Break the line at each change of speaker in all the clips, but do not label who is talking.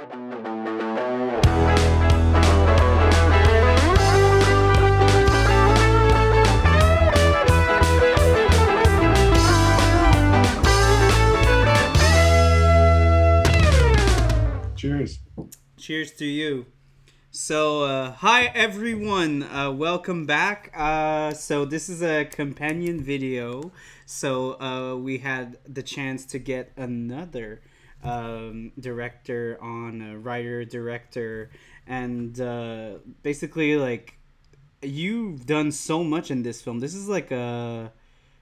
Cheers.
Cheers to you. So, uh, hi everyone, uh, welcome back. Uh, so, this is a companion video. So, uh, we had the chance to get another um, director on, a writer, director, and uh, basically, like, you've done so much in this film. This is like a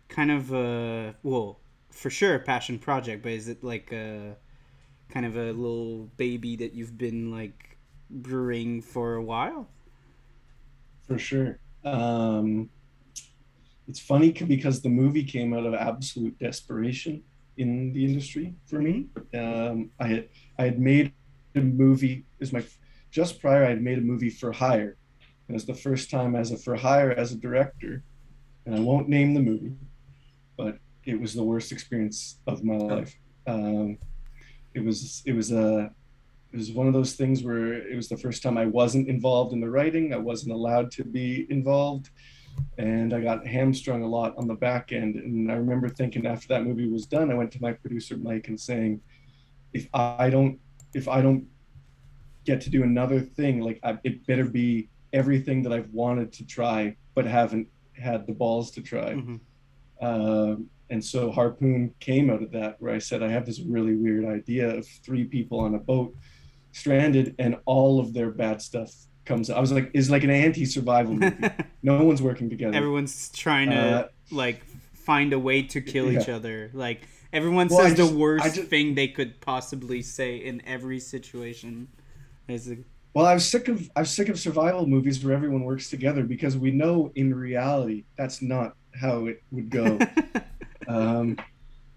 kind of a, well, for sure, a passion project, but is it like a kind of a little baby that you've been like brewing for a while?
For sure. Um, it's funny because the movie came out of absolute desperation in the industry for me. Um, I had I had made a movie. Was my just prior. I had made a movie for hire. And it was the first time as a for hire as a director, and I won't name the movie, but it was the worst experience of my life. Um, it was it was a it was one of those things where it was the first time I wasn't involved in the writing. I wasn't allowed to be involved. And I got hamstrung a lot on the back end. And I remember thinking after that movie was done, I went to my producer Mike and saying, if I don't if I don't get to do another thing, like I, it better be everything that I've wanted to try but haven't had the balls to try.
Mhm.
Um, and so Harpoon came out of that, where I said, I have this really weird idea of three people on a boat stranded and all of their bad stuff comes I was like, is like an anti survival movie. no one's working together.
Everyone's trying to
Uh,
like find a way to kill each other. Like everyone
Well,
says
I
the worst
just-
thing they could possibly say in every situation. Is it-
Well, I'm sick of I'm sick of survival movies where everyone works together because we know in reality that's not how it would go. um,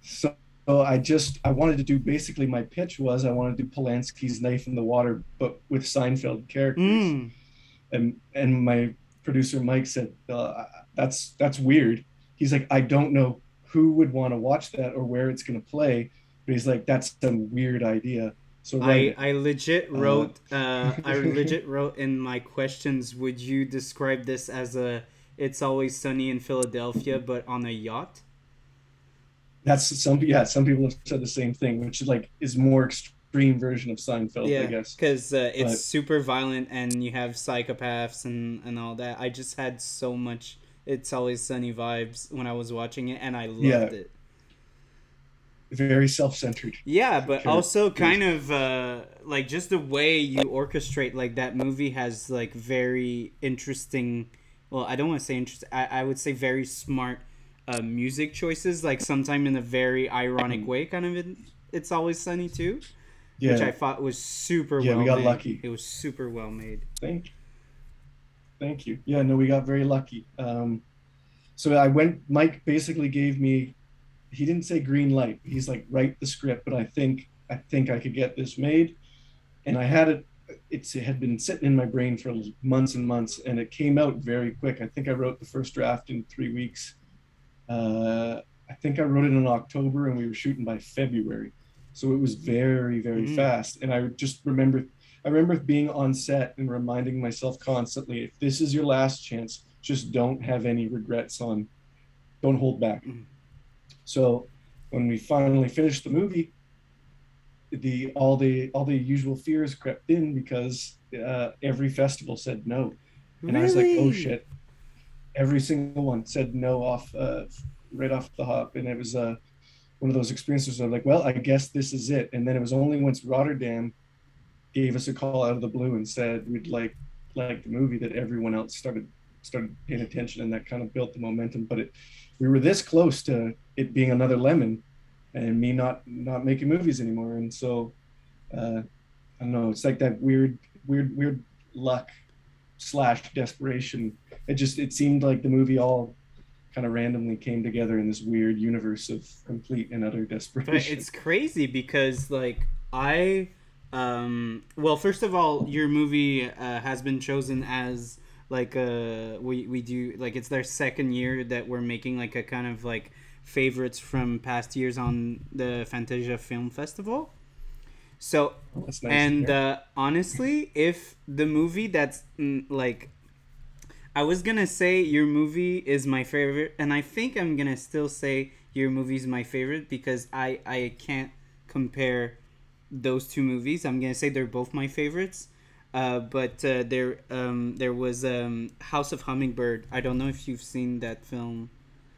so I just I wanted to do basically my pitch was I wanted to do Polanski's Knife in the Water, but with Seinfeld characters.
Mm.
And and my producer Mike said uh, that's that's weird. He's like I don't know who would want to watch that or where it's going to play, but he's like that's a weird idea. So
I. I legit wrote uh, I legit wrote in my questions would you describe this as a it's always sunny in Philadelphia but on a yacht?
That's some yeah. Some people have said the same thing, which is like is more extreme version of Seinfeld, I
yeah,
guess.
because uh, it's
But-
super violent and you have psychopaths and and all that. I just had so much it's always sunny vibes when I was watching it and I loved
Yeah.
it.
Very self-centered.
Yeah, but
Sure.
also kind of uh, like just the way you orchestrate like that movie has like very interesting. Well, I don't want to say interesting. I, I would say very smart uh, music choices. Like sometime in a very ironic way, kind of. In, it's always sunny too,
Yeah.
which I thought was super
Yeah,
well.
we got
made.
lucky.
It was super well made.
Thank you. Thank you. Yeah, no, we got very lucky. Um, so I went. Mike basically gave me. He didn't say green light. He's like, write the script, but I think I think I could get this made, and I had it. It's, it had been sitting in my brain for months and months, and it came out very quick. I think I wrote the first draft in three weeks. Uh, I think I wrote it in October, and we were shooting by February, so it was very very
Mm.
fast. And I just remember I remember being on set and reminding myself constantly, if this is your last chance, just don't have any regrets on, don't hold back.
Mhm.
So when we finally finished the movie, the all the all the usual fears crept in because uh, every festival said no, and I was like, oh shit. Every single one said no off uh, right off the hop, and it was uh, one of those experiences. Where I'm like, well, I guess this is it. And then it was only once Rotterdam gave us a call out of the blue and said we'd like like the movie that everyone else started started paying attention, and that kind of built the momentum. But it, we were this close to it being another lemon, and me not not making movies anymore. And so, uh, I don't know. It's like that weird, weird, weird luck slash desperation. It just it seemed like the movie all kind of randomly came together in this weird universe of complete and utter desperation.
it's crazy because like i um well first of all your movie uh, has been chosen as like uh we we do like it's their second year that we're making like a kind of like favorites from past years on the fantasia film festival So
nice.
and uh, honestly, if the movie that's mm, like, I was gonna say your movie is my favorite, and I think I'm gonna still say your movie is my favorite because I I can't compare those two movies. I'm gonna say they're both my favorites. Uh, but uh, there um, there was um, House of Hummingbird. I don't know if you've seen that film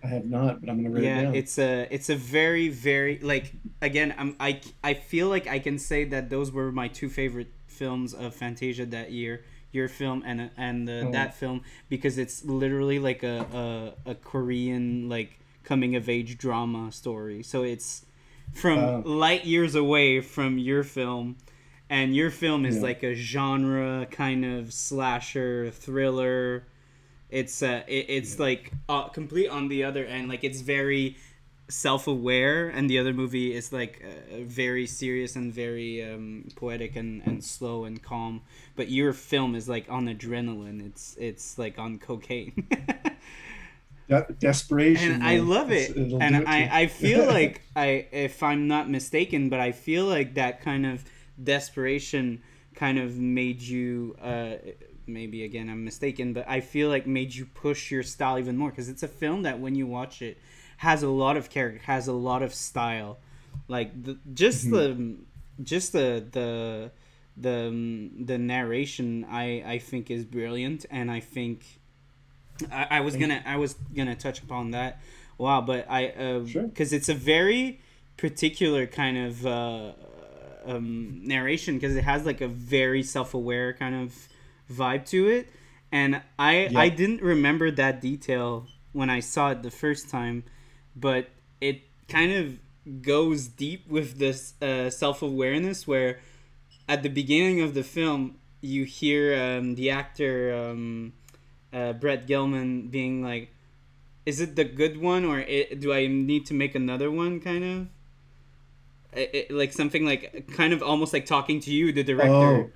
I have not, but I'm gonna it
yeah
down.
it's a it's a very very like again i'm i i feel like i can say that those were my two favorite films of fantasia that year your film and and uh,
Oh.
that film because it's literally like a, a a korean like coming of age drama story so it's from
Wow.
light years away from your film and your film is
Yeah.
like a genre kind of slasher thriller it's uh it, it's like uh, complete on the other end like it's very self-aware and the other movie is like uh, very serious and very um, poetic and, and slow and calm but your film is like on adrenaline it's it's like on cocaine
De- desperation.
and I love it. And
it.
I, I feel like I if I'm not mistaken, but I feel like that kind of desperation kind of made you uh maybe again I'm mistaken, but I feel like made you push your style even more because it's a film that when you watch it has a lot of character, has a lot of style. Like the, just the just the the the um, the narration I I think is brilliant and I think I, I was
Thank
gonna I was gonna touch upon that. Wow, but I uh
Sure.
because it's a very particular kind of uh, um, narration because it has like a very self aware kind of vibe to it, and I
Yeah.
I didn't remember that detail when I saw it the first time, but it kind of goes deep with this uh, self awareness where at the beginning of the film you hear um, the actor um, uh, Brett Gelman being like, "Is it the good one, or it, do I need to make another one?" Kind of, it, it- like something like kind of almost like talking to you, the director.
Oh.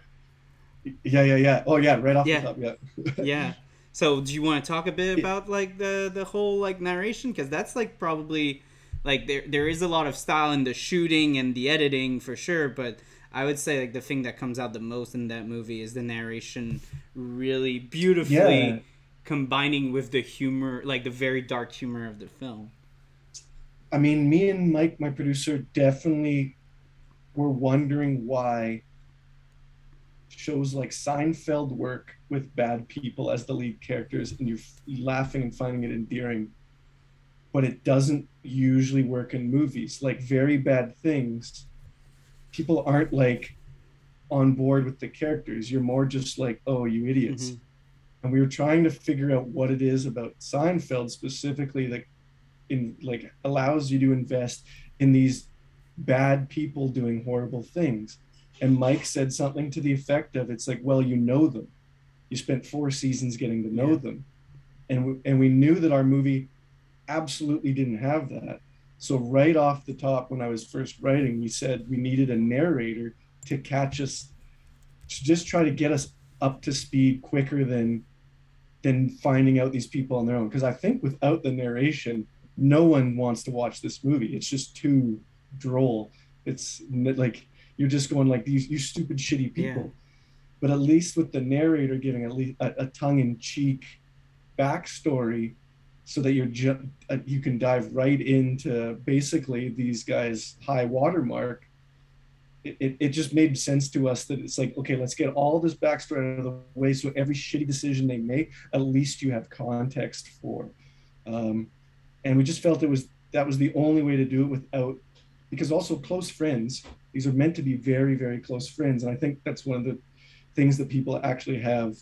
Yeah, yeah, yeah. Oh, yeah. Right off
Yeah.
the top. Yeah.
yeah. So, do you want to talk a bit about like the the whole like narration? Because that's like probably like there there is a lot of style in the shooting and the editing for sure, but I would say like the thing that comes out the most in that movie is the narration really beautifully
Yeah.
combining with the humor, like the very dark humor of the film.
I mean, me and Mike, my producer, definitely were wondering why shows like Seinfeld work with bad people as the lead characters and you're laughing and finding it endearing, but it doesn't usually work in movies. Like very bad things, people aren't like on board with the characters. You're more just like, oh, you idiots.
Mhm.
And we were trying to figure out what it is about Seinfeld specifically that in like allows you to invest in these bad people doing horrible things. And Mike said something to the effect of, "It's like, well, you know them. You spent four seasons getting to know
Yeah.
them, and we, and we knew that our movie absolutely didn't have that. So right off the top, when I was first writing, we said we needed a narrator to catch us, to just try to get us up to speed quicker than than finding out these people on their own. Because I think without the narration, no one wants to watch this movie. It's just too droll. It's like you're just going like these you stupid shitty people.
Yeah.
But at least with the narrator giving at least a, a tongue-in-cheek backstory, so that you're ju- uh, you can dive right into basically these guys' high watermark. It, it, it just made sense to us that it's like okay, let's get all this backstory out of the way, so every shitty decision they make, at least you have context for. Um, and we just felt it was that was the only way to do it without because also close friends these are meant to be very very close friends. And i think that's one of the things that people actually have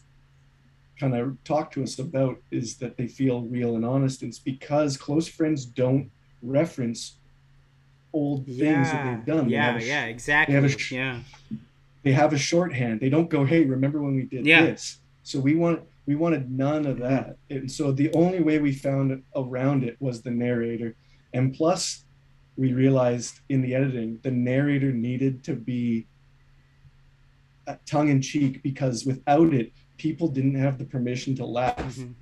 kind of talked to us about is that they feel real and honest. And it's because close friends don't reference old things that they've done.
Yeah,
sh-
yeah, exactly.
a sh-
yeah.
they have a shorthand. They don't go hey remember when we did
Yeah.
this? So we want we wanted none of that. And so the only way we found around it was the narrator. And plus we realized in the editing the narrator needed to be uh, tongue-in-cheek because without it people didn't have the permission to laugh
Mhm.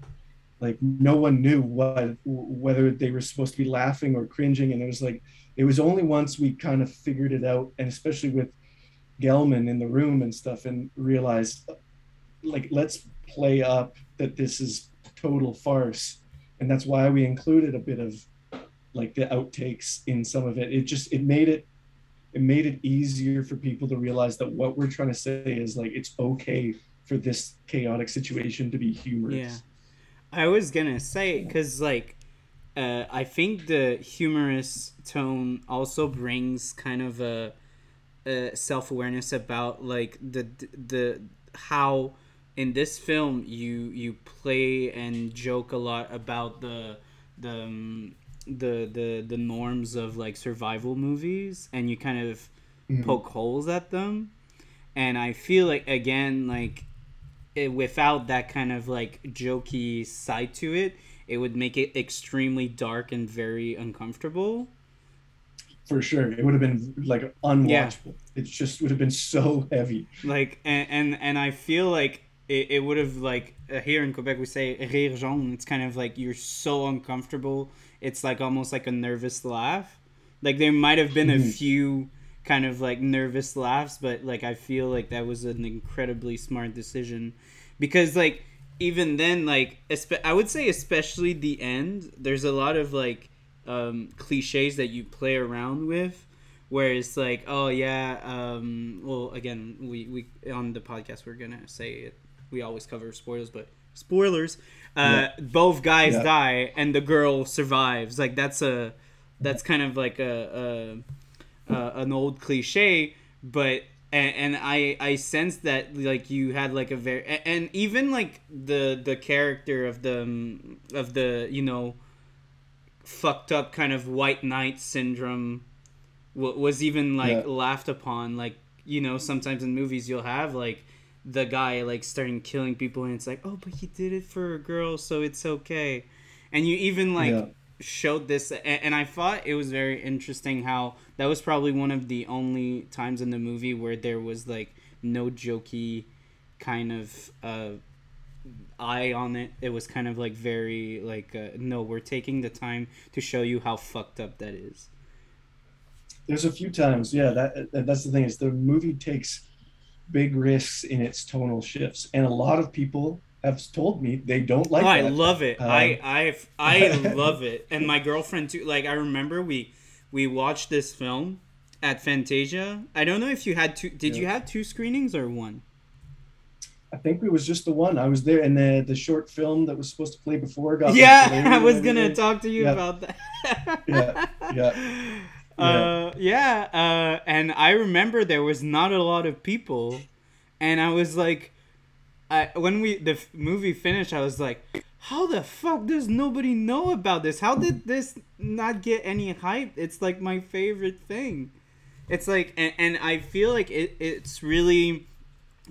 like no one knew what whether they were supposed to be laughing or cringing and it was like it was only once we kind of figured it out and especially with Gelman in the room and stuff and realized like let's play up that this is total farce and that's why we included a bit of like the outtakes in some of it. It just it made it it made it easier for people to realize that what we're trying to say is like it's okay for this chaotic situation to be humorous.
Yeah. I was gonna say because like uh, i think the humorous tone also brings kind of a, a self-awareness about like the the how in this film you you play and joke a lot about the the um, the the the norms of like survival movies and you kind of mm-hmm. poke holes at them. And i feel like again like it, without that kind of like jokey side to it it would make it extremely dark and very uncomfortable.
For sure. It would have been like unwatchable. Yeah. it just would have been so heavy.
Like and and, and i feel like it, it would have like uh, here in quebec we say rire jaune. It's kind of like you're so uncomfortable it's like almost like a nervous laugh. Like there might have been a mm-hmm. few kind of like nervous laughs, but like I feel like that was an incredibly smart decision because like even then like espe- I would say especially the end, there's a lot of like um, cliches that you play around with where it's like oh yeah um, well again we, we on the podcast we're gonna say it we always cover spoilers but spoilers uh, yeah. both guys yeah. die and the girl survives like that's a that's kind of like a, a, a an old cliche but and, and i i sense that like you had like a very and even like the the character of the um, of the you know fucked up kind of white knight syndrome was even like yeah. laughed upon like you know sometimes in movies you'll have like the guy like starting killing people and it's like oh but he did it for a girl so it's okay. And you even like yeah. showed this and, i thought it was very interesting how that was probably one of the only times in the movie where there was like no jokey kind of uh eye on it. It was kind of like very like uh, no we're taking the time to show you how fucked up that is.
There's a few times yeah that that's the thing is the movie takes big risks in its tonal shifts, and a lot of people have told me they don't like. Oh,
I love it. Um, I I I love it, and my girlfriend too. Like I remember we we watched this film at Fantasia. I don't know if you had two. Did yeah. you have two screenings or one?
I think it was just the one. I was there, and the the short film that was supposed to play before got.
Yeah, I was gonna talk to you yeah. about that. yeah, yeah. Uh, yeah, uh, and I remember there was not a lot of people, and I was like, I when we the f- movie finished, I was like, how the fuck does nobody know about this? How did this not get any hype? It's like my favorite thing. It's like, and, and I feel like it, it's really,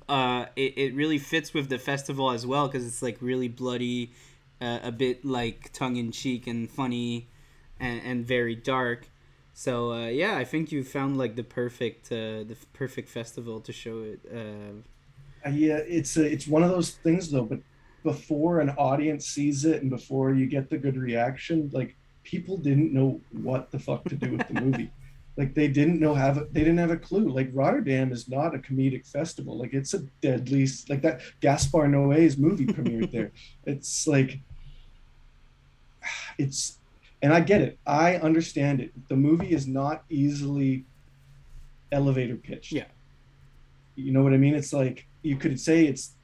uh, it, it really fits with the festival as well because it's like really bloody, uh, a bit like tongue in cheek and funny, and, and very dark so uh, yeah, I think you found like the perfect uh, the perfect festival to show it. Uh,
uh, yeah, it's a, it's one of those things though. But before an audience sees it and before you get the good reaction, like people didn't know what the fuck to do with the movie. like they didn't know have they didn't have a clue. Like Rotterdam is not a comedic festival. Like it's a deadly like that Gaspar Noé's movie premiered there. It's like it's and I get it. I understand it. The movie is not easily elevator pitched.
Yeah.
You know what I mean? It's like you could say it's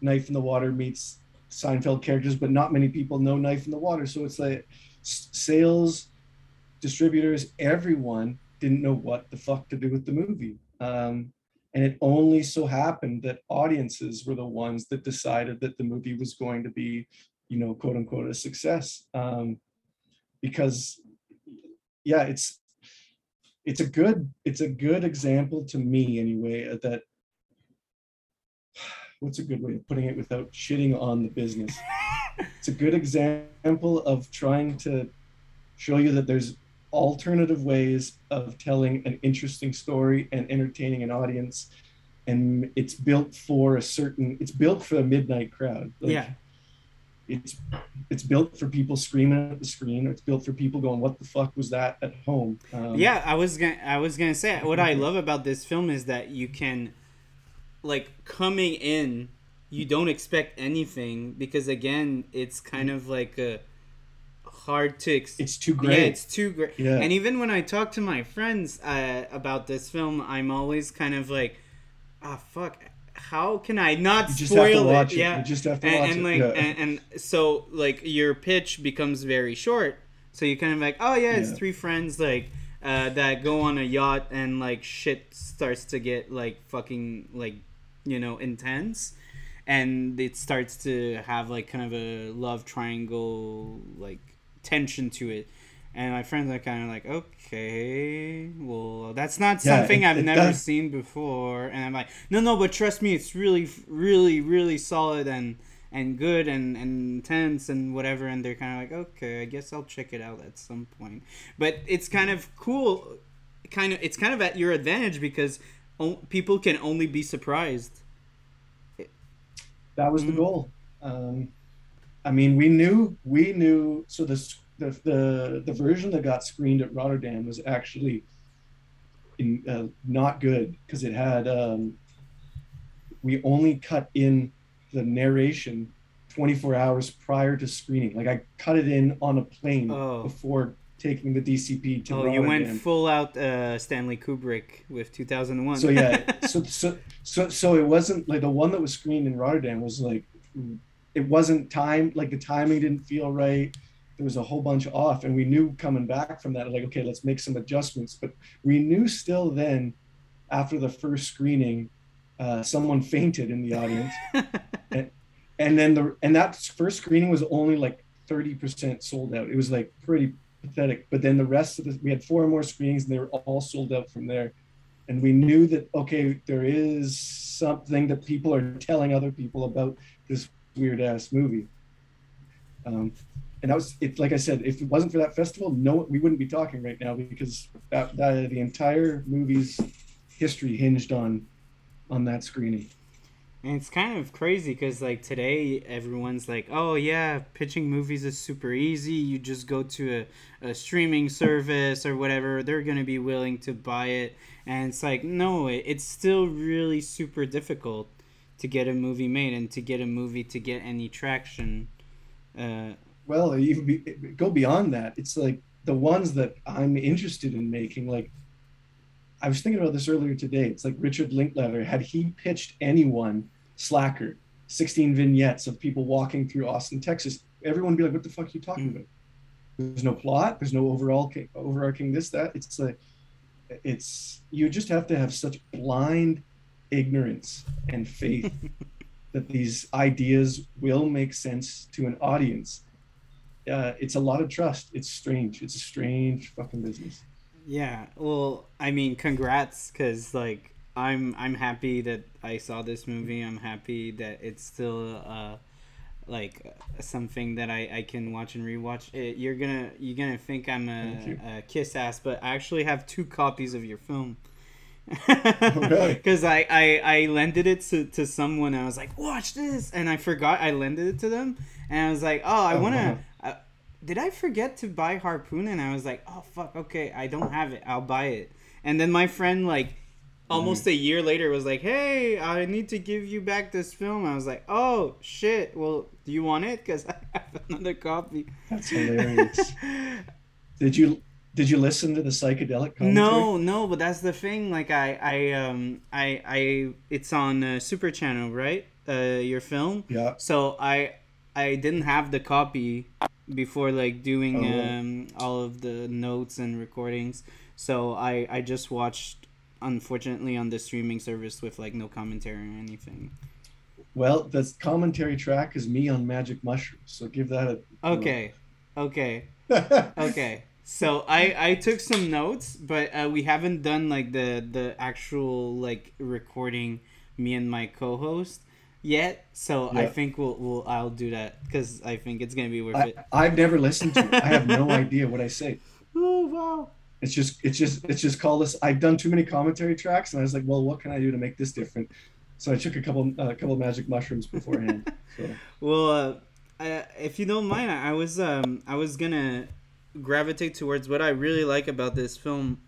Knife in the Water meets Seinfeld characters, but not many people know Knife in the Water. So it's like sales, distributors, everyone didn't know what the fuck to do with the movie. Um, and it only so happened that audiences were the ones that decided that the movie was going to be, you know, quote unquote, a success. Um, because yeah it's it's a good it's a good example to me anyway uh, that what's a good way of putting it without shitting on the business? It's a good example of trying to show you that there's alternative ways of telling an interesting story and entertaining an audience and it's built for a certain it's built for a midnight crowd
like, yeah
it's it's built for people screaming at the screen. It's built for people going, "What the fuck was that?" at home.
Um, yeah, I was gonna I was gonna say what I love about this film is that you can, like, coming in, you don't expect anything because again, it's kind of like a hard to. Ex-
it's too great.
Yeah, it's too great. Yeah. And even when I talk to my friends uh, about this film, I'm always kind of like, ah, fuck how can I not spoil it?
it? Yeah, you just have to
and,
watch
and
it.
Like,
yeah.
and, and so like your pitch becomes very short. So you kind of like, oh yeah, it's yeah. three friends like uh, that go on a yacht and like shit starts to get like fucking like you know intense, and it starts to have like kind of a love triangle like tension to it and my friends are kind of like, okay, well, that's not yeah, something it, I've it never does. seen before. And I'm like, no, no, but trust me, it's really, really, really solid and and good and, and intense and whatever. And they're kind of like, okay, I guess I'll check it out at some point. But it's kind of cool. Kind of, it's kind of at your advantage because o- people can only be surprised.
That was mm-hmm. the goal. Um, I mean, we knew, we knew. So this the, the the version that got screened at Rotterdam was actually in, uh, not good because it had um, we only cut in the narration 24 hours prior to screening. Like I cut it in on a plane oh. before taking the DCP to. Oh, Rotterdam.
you went full out uh, Stanley Kubrick with 2001.
so yeah, so so so so it wasn't like the one that was screened in Rotterdam was like it wasn't timed like the timing didn't feel right there was a whole bunch off and we knew coming back from that like okay let's make some adjustments. But we knew still then after the first screening uh, someone fainted in the audience. And, and then the and that first screening was only like 30% sold out. It was like pretty pathetic. But then the rest of the we had four more screenings and they were all sold out from there. And we knew that okay there is something that people are telling other people about this weird ass movie. Um, and that was it. Like I said, if it wasn't for that festival, no, we wouldn't be talking right now because that, that the entire movie's history hinged on on that screening.
And it's kind of crazy because like today everyone's like, oh yeah, pitching movies is super easy. You just go to a, a streaming service or whatever. They're gonna be willing to buy it. And it's like, no, it, it's still really super difficult to get a movie made and to get a movie to get any traction. Uh,
well even be, go beyond that. It's like the ones that i'm interested in making like i was thinking about this earlier today. It's like richard linklater. Had he pitched anyone slacker 16 vignettes of people walking through austin texas everyone would be like what the fuck are you talking about? There's no plot. There's no overall overarching this that. It's like it's you just have to have such blind ignorance and faith that these ideas will make sense to an audience uh, it's a lot of trust. It's strange. It's a strange fucking business.
Yeah. Well, I mean, congrats, because like I'm I'm happy that I saw this movie. I'm happy that it's still uh like something that I, I can watch and rewatch. It, you're gonna you're gonna think I'm a, a kiss ass, but I actually have two copies of your film. Because oh, I, I I lended it to, to someone. I was like, watch this, and I forgot I lended it to them, and I was like, oh, I oh, wanna did I forget to buy Harpoon? And I was like, oh fuck, okay, I don't have it. I'll buy it. And then my friend like almost mm-hmm. a year later was like, hey, I need to give you back this film. I was like, oh shit. Well, do you want it? Because I have another copy.
That's hilarious. did you did you listen to the psychedelic commentary?
No, no, but that's the thing. Like I, I, um, I, I, it's on uh, Super Channel, right? Uh, your film.
Yeah.
So I, I didn't have the copy before like doing oh. um, all of the notes and recordings. So I I just watched unfortunately on the streaming service with like no commentary or anything.
Well, the commentary track is me on Magic Mushrooms, so give that a.
Okay, okay, okay. So I I took some notes, but uh, we haven't done like the the actual like recording. Me and my co-host yet, so I think we'll, we'll I'll do that because I think it's gonna be worth I, it.
I've never listened to it. I have no idea what I say.
Oh wow!
It's just it's just it's just called this. I've done too many commentary tracks, and I was like, well, what can I do to make this different? So I took a couple a uh, couple magic mushrooms beforehand. So.
well, uh, uh, if you don't mind, I was um I was gonna gravitate towards what I really like about this film.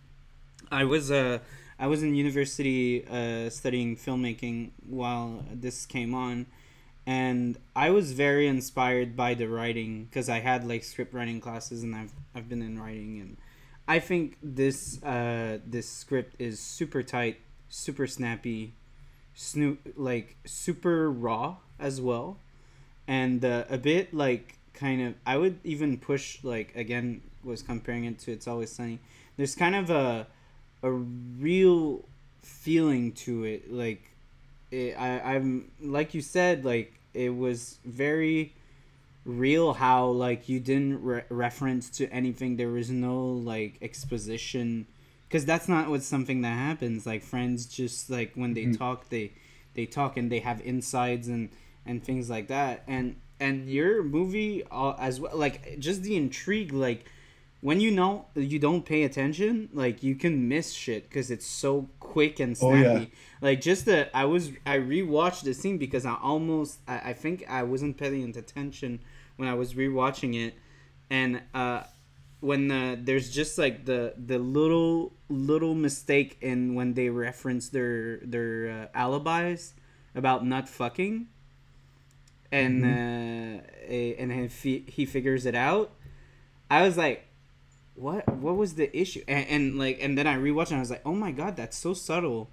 I was uh I was in university uh, studying filmmaking while this came on, and I was very inspired by the writing because I had like script writing classes and I've I've been in writing and I think this uh, this script is super tight, super snappy, snoop like super raw as well, and uh, a bit like kind of I would even push like again was comparing it to It's Always Sunny. There's kind of a a real feeling to it like it, I, I'm like you said like it was very real how like you didn't re- reference to anything. There was no like exposition because that's not what's something that happens. Like friends just like when they mm-hmm. talk they they talk and they have insides and and things like that. And and your movie uh, as well like just the intrigue like when you know you don't pay attention, like you can miss shit because it's so quick and snappy. Oh, yeah. Like just the I was I rewatched the scene because I almost I, I think I wasn't paying attention when I was rewatching it, and uh, when uh, there's just like the the little little mistake in when they reference their their uh, alibis about not fucking, and mm-hmm. uh, and he he figures it out. I was like, what what was the issue? And, and like and then i rewatched and i was like oh my god that's so subtle.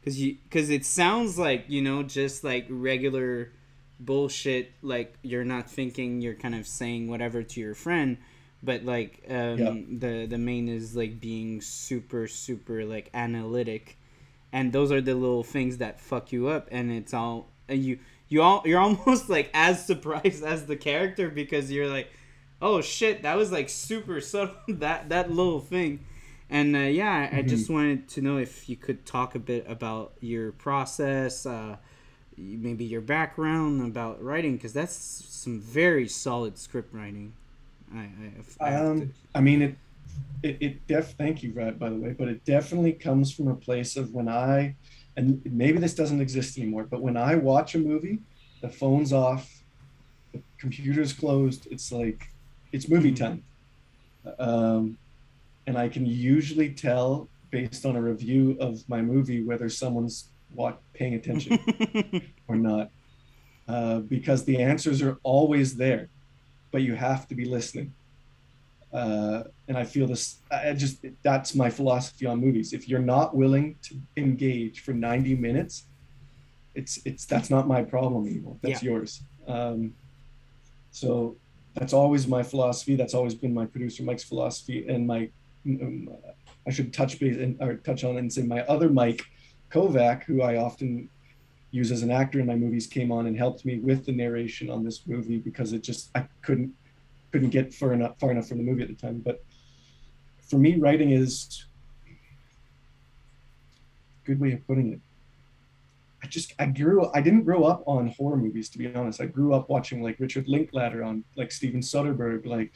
Because you because it sounds like you know just like regular bullshit like you're not thinking you're kind of saying whatever to your friend but like um yeah. the the main is like being super super like analytic. And those are the little things that fuck you up and it's all and you you all you're almost like as surprised as the character because you're like oh shit, that was like super subtle that that little thing. And uh, yeah, I, mm-hmm. I, just wanted to know if you could talk a bit about your process, uh, maybe your background about writing, because that's some very solid script writing. I
I, um, I mean it. It, it def thank you Brad by the way but it definitely comes from a place of when I and maybe this doesn't exist anymore but when I watch a movie the phone's off the computer's closed it's like it's movie time. Um, and I can usually tell based on a review of my movie whether someone's what paying attention or not, uh, because the answers are always there, but you have to be listening. Uh, and I feel this. I just that's my philosophy on movies. If you're not willing to engage for 90 minutes, it's it's that's not my problem anymore. That's yeah. yours. Um, so that's always my philosophy. That's always been my producer Mike's philosophy, and my um, I should touch base and or touch on and say my other Mike Kovac, who I often use as an actor in my movies, came on and helped me with the narration on this movie because it just I couldn't couldn't get far enough far enough from the movie at the time. But for me, writing is good way of putting it. I just I grew I didn't grow up on horror movies to be honest. I grew up watching like Richard Linklater on like Steven Soderbergh, like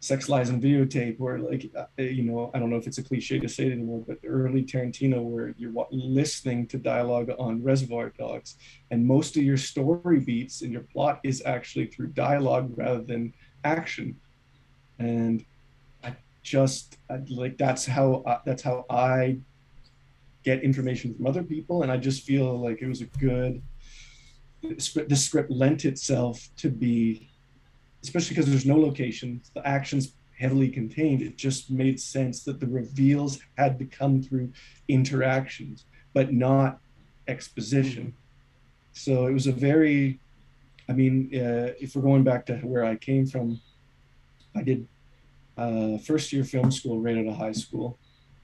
Sex Lies and Videotape, or like uh, you know I don't know if it's a cliche to say it anymore, but early Tarantino where you're listening to dialogue on Reservoir Dogs, and most of your story beats and your plot is actually through dialogue rather than action, and I just I, like that's how I, that's how I get information from other people and i just feel like it was a good the script lent itself to be especially because there's no location the actions heavily contained it just made sense that the reveals had to come through interactions but not exposition. So it was a very i mean uh, if we're going back to where i came from i did uh, first year film school right out of high school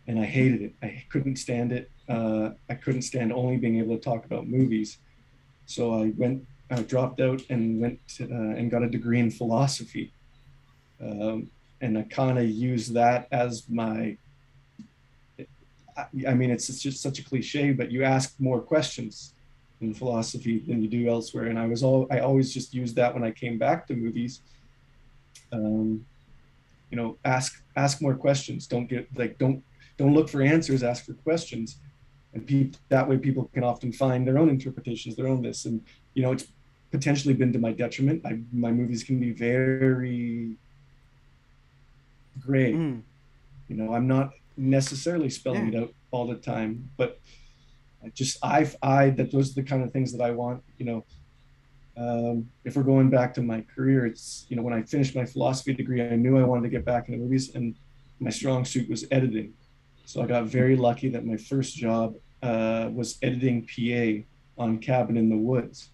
and I hated it. I couldn't stand it. Uh, I couldn't stand only being able to talk about movies. So I went, I dropped out and went to, uh, and got a degree in philosophy. Um, and I kind of used that as my. I, mean, it's, it's just such a cliche, but you ask more questions in philosophy than you do elsewhere. And I was all I always just used that when I came back to movies. Um, you know, ask ask more questions. Don't get like don't don't look for answers, ask for questions. And that way people can often find their own interpretations, their own this. And, you know, it's potentially been to my detriment. I, my movies can be very gray. Mm. You know, I'm not necessarily spelling yeah. it out all the time, but I just I've I that those are the kind of things that I want. You know, um, if we're going back to my career, it's you know when I finished my philosophy degree, I knew I wanted to get back into movies, and my strong suit was editing. So I got very lucky that my first job uh, was editing PA on Cabin in the Woods.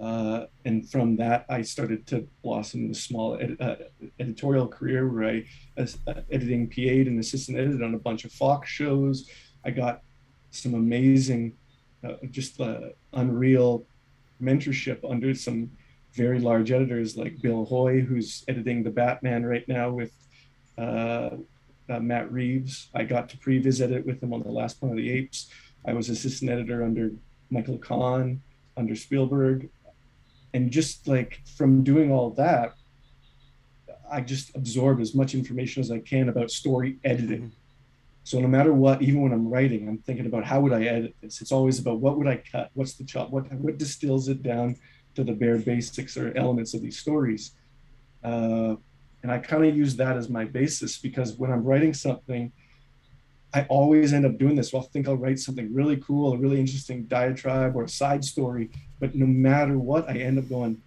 Uh, and from that, I started to blossom in a small ed- uh, editorial career where I was uh, editing PA'd and assistant edited on a bunch of Fox shows. I got some amazing, uh, just uh, unreal mentorship under some very large editors like Bill Hoy, who's editing the Batman right now with Matt Reeves. I got to pre-visit it with him on the last Planet of the Apes. I was assistant editor under Michael Kahn, under Spielberg, and just like from doing all that i just absorb as much information as i can about story editing mm-hmm. so no matter what even when i'm writing i'm thinking about how would i edit this it's always about what would i cut what's the chop what what distills it down to the bare basics or elements of these stories uh, and i kind of use that as my basis because when i'm writing something I always end up doing this. I'll think I'll write something really cool, a really interesting diatribe or a side story, but no matter what, I end up going,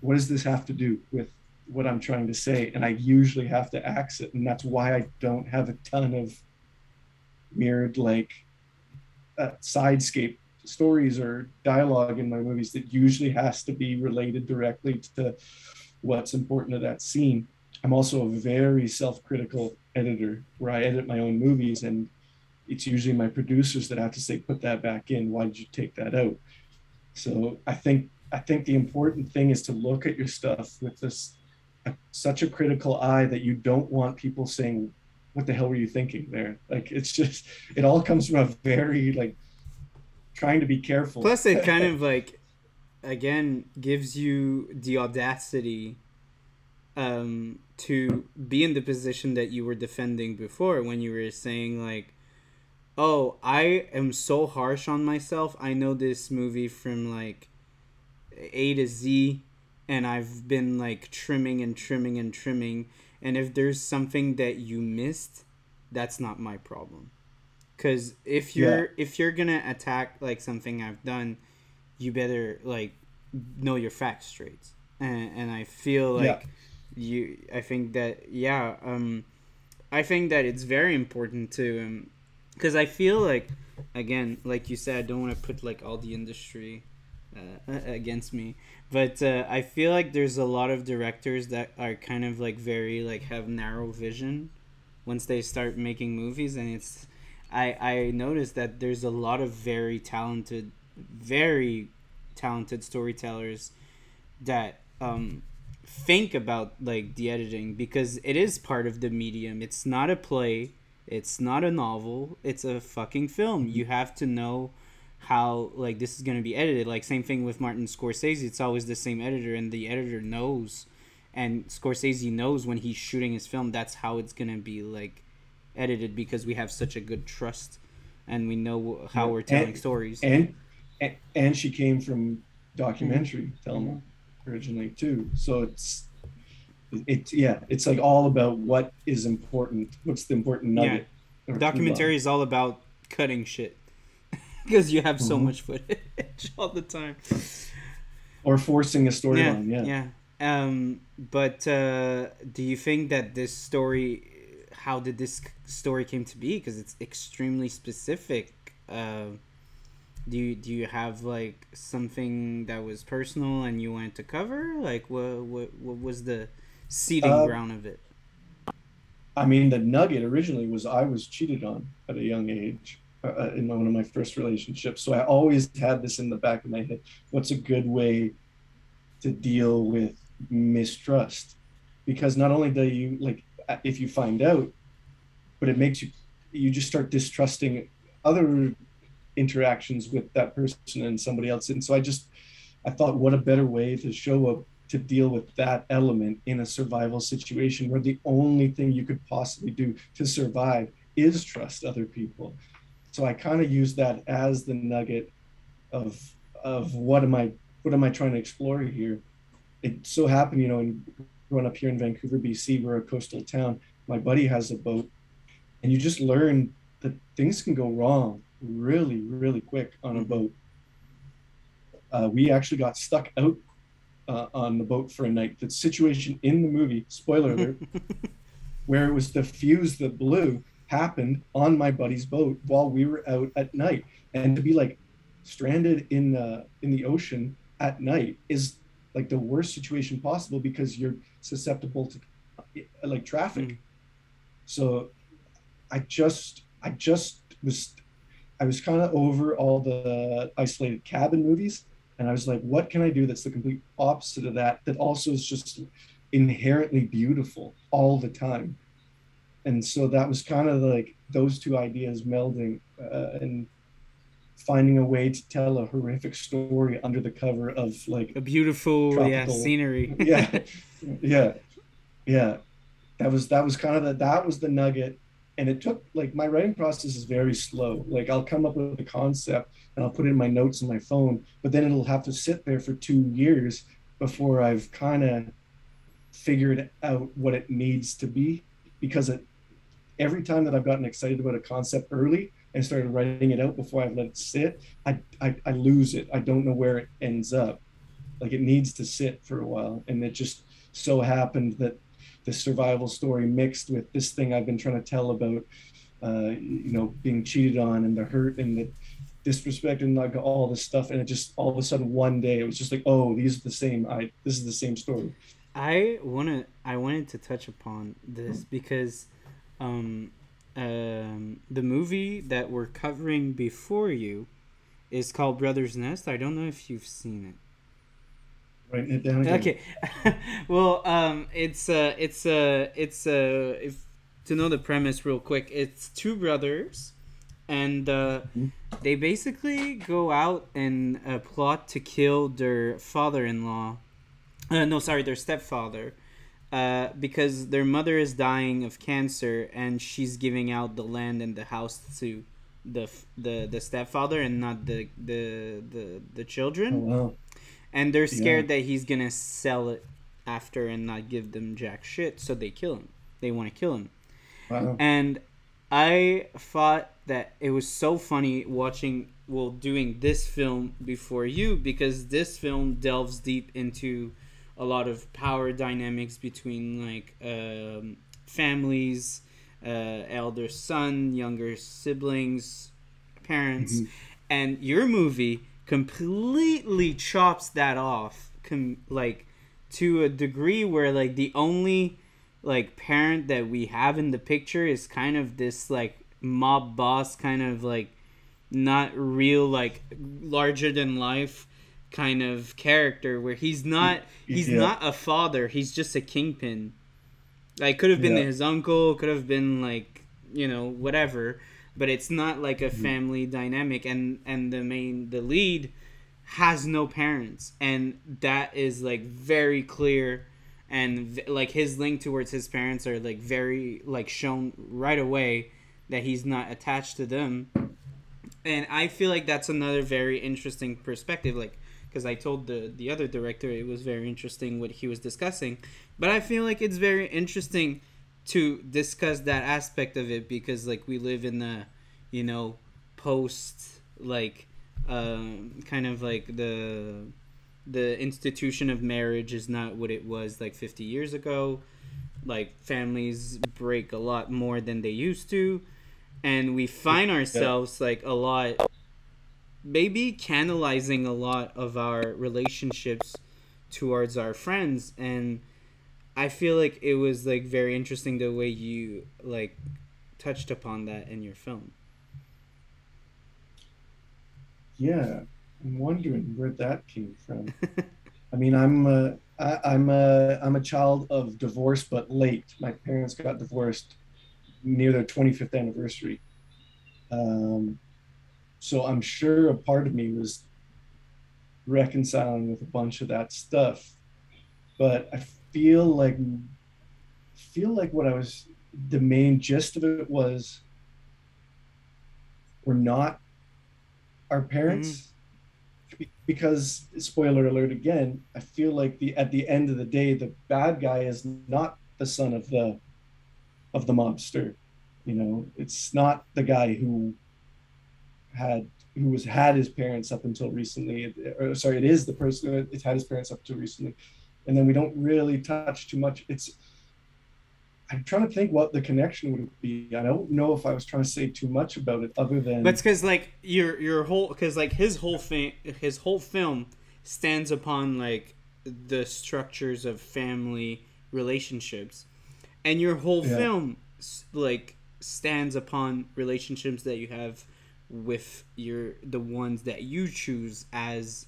what does this have to do with what I'm trying to say? And I usually have to axe it. And that's why I don't have a ton of mirrored like uh, sidescape stories or dialogue in my movies that usually has to be related directly to what's important to that scene. I'm also a very self-critical editor where I edit my own movies and it's usually my producers that have to say, put that back in. Why did you take that out? So I think I think the important thing is to look at your stuff with this a, such a critical eye that you don't want people saying, "What the hell were you thinking there?" Like it's just it all comes from a very like trying to be careful.
Plus, it kind of like again gives you the audacity um, to be in the position that you were defending before when you were saying like oh, I am so harsh on myself. I know this movie from like A to Z, and I've been like trimming and trimming and trimming. And if there's something that you missed, that's not my problem. Cause if you're yeah. if you're gonna attack like something I've done, you better like know your facts straight. And and I feel like yeah. You. I think that yeah. Um, I think that it's very important to um, because I feel like again, like you said, I don't want to put like all the industry uh, against me, but uh, I feel like there's a lot of directors that are kind of like very like have narrow vision once they start making movies, and it's I I noticed that there's a lot of very talented, very talented storytellers that um think about like the editing because it is part of the medium. It's not a play it's not a novel. It's a fucking film. You have to know how like this is going to be edited. Like same thing with Martin Scorsese. It's always the same editor and the editor knows and Scorsese knows when he's shooting his film that's how it's going to be like edited because we have such a good trust and we know how we're telling
and,
stories.
And, and and she came from documentary mm-hmm. Originally too. So it's it yeah it's like all about what is important what's the important nugget
yeah. documentary is all about cutting shit because you have so mm-hmm. much footage all the time
or forcing a storyline yeah
yeah, yeah. Um, but uh, do you think that this story how did this story came to be because it's extremely specific uh, do you do you have like something that was personal and you wanted to cover like what what, what was the seeding uh, ground of it?
I mean, the nugget originally was I was cheated on at a young age uh, uh, in one of my first relationships. So I always had this in the back of my head. What's a good way to deal with mistrust? Because not only do you like if you find out, but it makes you you just start distrusting other interactions with that person and somebody else. And so I just I thought, what a better way to show up to deal with that element in a survival situation where the only thing you could possibly do to survive is trust other people. So I kind of use that as the nugget of of what am I what am I trying to explore here? It so happened, you know, in growing up here in Vancouver, BC, we're a coastal town. My buddy has a boat, and you just learn that things can go wrong really, really quick on a mm-hmm. boat. Uh, we actually got stuck out uh, on the boat for a night. The situation in the movie, spoiler alert, where it was the fuse that blew happened on my buddy's boat while we were out at night. And to be like stranded in the in the ocean at night is like the worst situation possible because you're susceptible to like traffic. Mm. So I just I just was I was kind of over all the isolated cabin movies and I was like what can I do that's the complete opposite of that that also is just inherently beautiful all the time. And so that was kind of like those two ideas melding uh, and finding a way to tell a horrific story under the cover of like
a beautiful tropical, yeah scenery.
Yeah. Yeah. Yeah. That was that was kind of the that was the nugget and it took like my writing process is very slow. Like i'll come up with a concept and i'll put it in my notes on my phone but then it'll have to sit there for two years before i've kind of figured out what it needs to be because it every time that i've gotten excited about a concept early and started writing it out before i've let it sit I, I i lose it. I don't know where it ends up. Like it needs to sit for a while. And it just so happened that the survival story mixed with this thing I've been trying to tell about, uh, you know, being cheated on and the hurt and the disrespect and like all this stuff. And it just all of a sudden one day it was just like, oh, these are the same. I this is the same story.
I wanna I wanted to touch upon this because um, um, the movie that we're covering before you is called Brother's Nest. I don't know if you've seen it.
Write it down again.
Okay. well, um, it's uh, it's uh, it's uh, if to know the premise real quick, it's two brothers, and uh, mm-hmm. they basically go out and uh, plot to kill their father-in-law. Uh, no, sorry, their stepfather. Uh, because their mother is dying of cancer and she's giving out the land and the house to the the the stepfather and not the the the, the children.
Oh, wow
and they're scared yeah. that he's gonna sell it after and not give them jack shit, so they kill him. They want to kill him. Wow. And I thought that it was so funny watching, well, doing this film before you because this film delves deep into a lot of power dynamics between like um, families, uh, elder son, younger siblings, parents, mm-hmm. and your movie completely chops that off com- like to a degree where like the only like parent that we have in the picture is kind of this like mob boss kind of like not real like larger than life kind of character where he's not mm, he's yeah. not a father he's just a kingpin like could have been yeah. his uncle could have been like you know whatever but it's not like a mm-hmm. family dynamic and and the main the lead has no parents and that is like very clear and like his link towards his parents are like very like shown right away that he's not attached to them and i feel like that's another very interesting perspective like because i told the the other director it was very interesting what he was discussing but i feel like it's very interesting to discuss that aspect of it because like we live in the you know post like um, kind of like the the institution of marriage is not what it was like 50 years ago. Like families break a lot more than they used to. And we find ourselves like a lot maybe canalizing a lot of our relationships towards our friends. And I feel like it was like very interesting the way you like touched upon that in your film.
Yeah, I'm wondering where that came from. I mean, I'm a, I, I'm a I'm a child of divorce, but late. My parents got divorced near their 25th anniversary. Um, so I'm sure a part of me was reconciling with a bunch of that stuff, but I feel like feel like what I was the main gist of it was we're not our parents. Mm-hmm. Because spoiler alert again i feel like the at the end of the day the bad guy is not the son of the of the mobster you know it's not the guy who had who was had his parents up until recently or sorry it is the person it's had his parents up until recently and then we don't really touch too much it's I'm trying to think what the connection would be. I don't know if I was trying to say too much about it, other than.
But it's because like your your whole because like his whole thing his whole film stands upon like the structures of family relationships, and your whole yeah. film like stands upon relationships that you have with your the ones that you choose as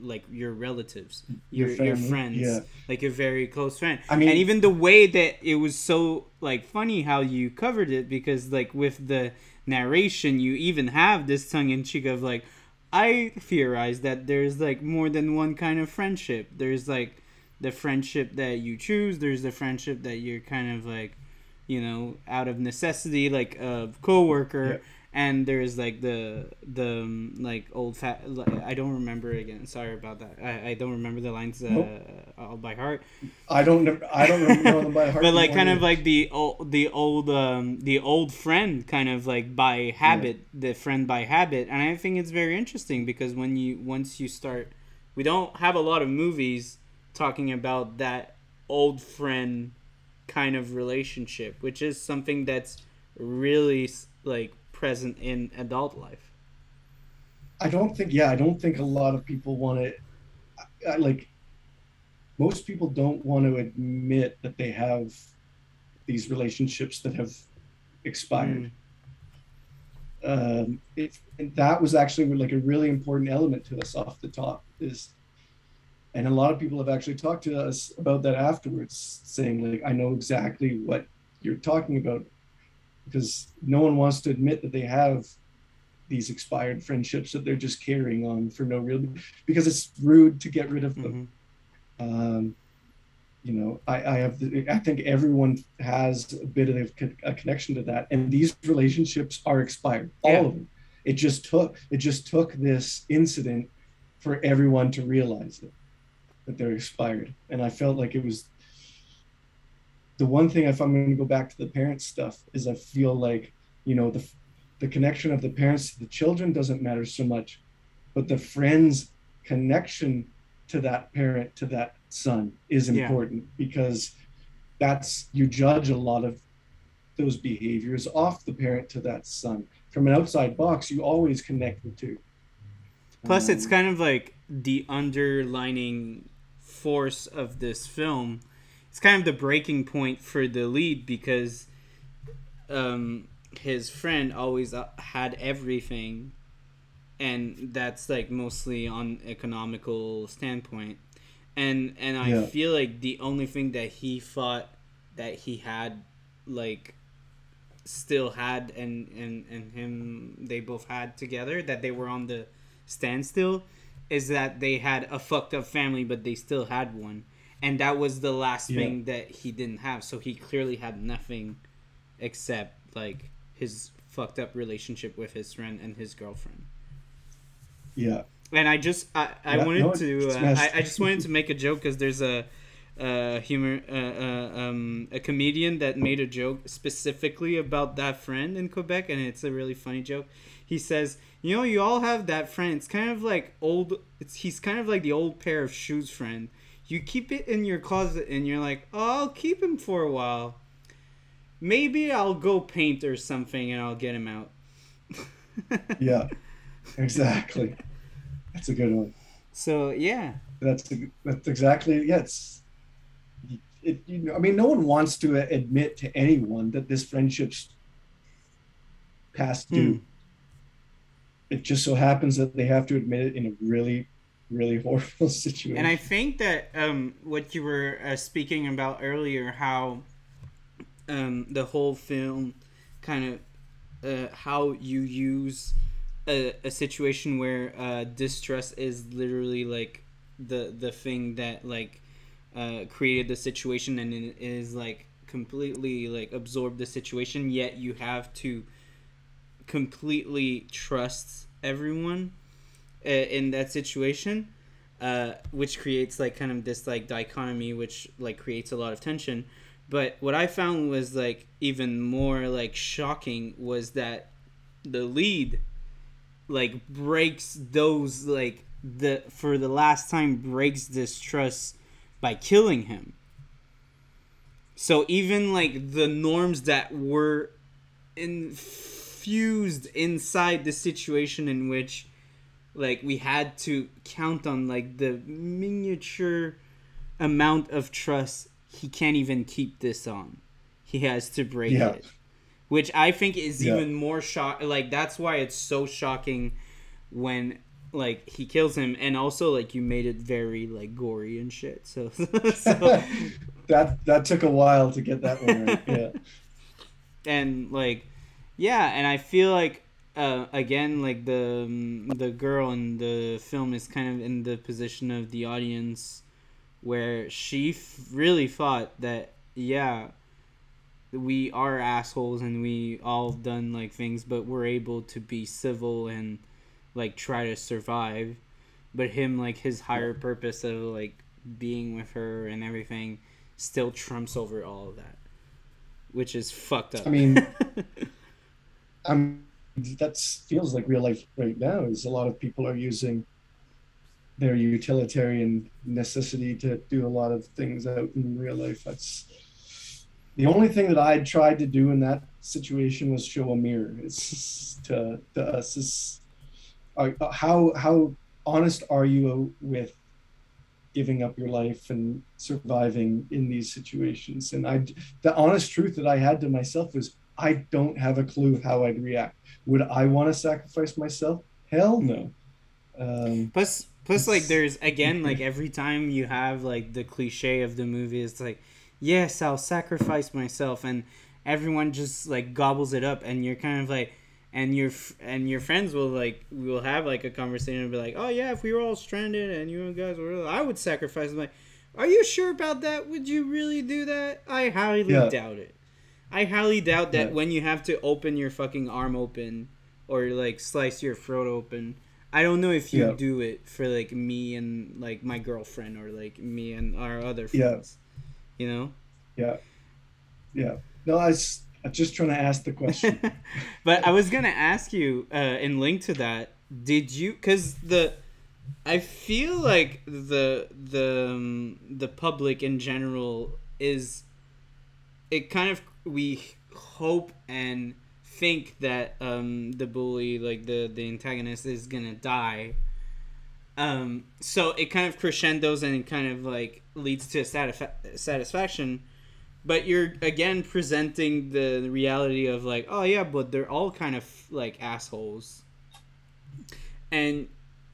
like your relatives, your your, your friends, yeah. like your very close friend. I mean, and even the way that it was so like funny how you covered it because like with the narration, you even have this tongue in cheek of like, I theorize that there's like more than one kind of friendship. There's like the friendship that you choose. There's the friendship that you're kind of like, you know, out of necessity, like a coworker. Yeah and there's like the the um, like old fat i don't remember again. Sorry about that. I, I don't remember the lines uh, nope. all by heart.
I don't i don't remember them by heart
but like kind of like the old the old um the old friend kind of like by habit yeah. the friend by habit. And i think it's very interesting because when you once you start we don't have a lot of movies talking about that old friend kind of relationship which is something that's really like present in adult life.
I don't think, yeah, I don't think a lot of people want to, like, most people don't want to admit that they have these relationships that have expired. Mm. Um, it, that was actually like a really important element to us off the top is and a lot of people have actually talked to us about that afterwards saying like i know exactly what you're talking about because no one wants to admit that they have these expired friendships that they're just carrying on for no real because it's rude to get rid of them mm-hmm. um, you know I, I have the, i think everyone has a bit of a connection to that and these relationships are expired all yeah. of them it just took it just took this incident for everyone to realize it that they're expired and i felt like it was the one thing if i'm going to go back to the parents stuff is i feel like you know the the connection of the parents to the children doesn't matter so much but the friends connection to that parent to that son is important yeah. because that's you judge a lot of those behaviors off the parent to that son from an outside box you always connect the two
plus um, it's kind of like the underlining force of this film it's kind of the breaking point for the lead because um, his friend always uh, had everything and that's like mostly on economical standpoint and and i yeah. feel like the only thing that he thought that he had like still had and and and him they both had together that they were on the standstill is that they had a fucked up family but they still had one and that was the last yeah. thing that he didn't have. So he clearly had nothing except like his fucked up relationship with his friend and his girlfriend.
Yeah.
And I just I, I yeah, wanted no, to uh, I, I just wanted to make a joke because there's a uh, humor uh, uh, um, a comedian that made a joke specifically about that friend in Quebec and it's a really funny joke. He says, "You know, you all have that friend. It's kind of like old. It's he's kind of like the old pair of shoes friend." You keep it in your closet and you're like, oh, I'll keep him for a while. Maybe I'll go paint or something and I'll get him out.
yeah, exactly. That's a good one.
So yeah,
that's that's exactly yeah. It's it, you know, I mean, no one wants to admit to anyone that this friendship's past due. Hmm. It just so happens that they have to admit it in a really really horrible situation.
And I think that um, what you were uh, speaking about earlier, how um, the whole film kind of uh, how you use a, a situation where uh, distrust is literally like the the thing that like uh, created the situation and it is like completely like absorb the situation yet you have to completely trust everyone in that situation, uh, which creates like kind of this like dichotomy, which like creates a lot of tension. But what I found was like even more like shocking was that the lead like breaks those like the for the last time breaks this trust by killing him. So even like the norms that were infused inside the situation in which like we had to count on like the miniature amount of trust he can't even keep this on. He has to break yeah. it. Which I think is yeah. even more shock like that's why it's so shocking when like he kills him and also like you made it very like gory and shit. So, so
that that took a while to get that one right. Yeah.
and like yeah, and I feel like uh, again like the um, the girl in the film is kind of in the position of the audience where she f- really thought that yeah we are assholes and we all done like things but we're able to be civil and like try to survive. But him like his higher purpose of like being with her and everything still trumps over all of that which is fucked up.
i mean i'm that feels like real life right now is a lot of people are using their utilitarian necessity to do a lot of things out in real life. That's the only thing that i tried to do in that situation was show a mirror. It's to, to us is how how honest are you with giving up your life and surviving in these situations? And i the honest truth that i had to myself was i don't have a clue how i'd react would i want to sacrifice myself hell no
um, plus plus like there's again like every time you have like the cliche of the movie it's like yes i'll sacrifice myself and everyone just like gobbles it up and you're kind of like and your and your friends will like we will have like a conversation and be like, oh yeah, if we were all stranded and you guys were, I would sacrifice. I'm like, are you sure about that? Would you really do that? I highly yeah. doubt it. I highly doubt that yeah. when you have to open your fucking arm open or like slice your throat open. I don't know if you yeah. do it for like me and like my girlfriend or like me and our other friends. Yeah. You know?
Yeah. Yeah. No, I I'm just trying to ask the question.
but I was gonna ask you, uh, in link to that, did you? Because the, I feel like the the um, the public in general is, it kind of we hope and think that um, the bully, like the the antagonist, is gonna die. Um, so it kind of crescendos and it kind of like leads to satisfa- satisfaction but you're again presenting the reality of like oh yeah but they're all kind of like assholes and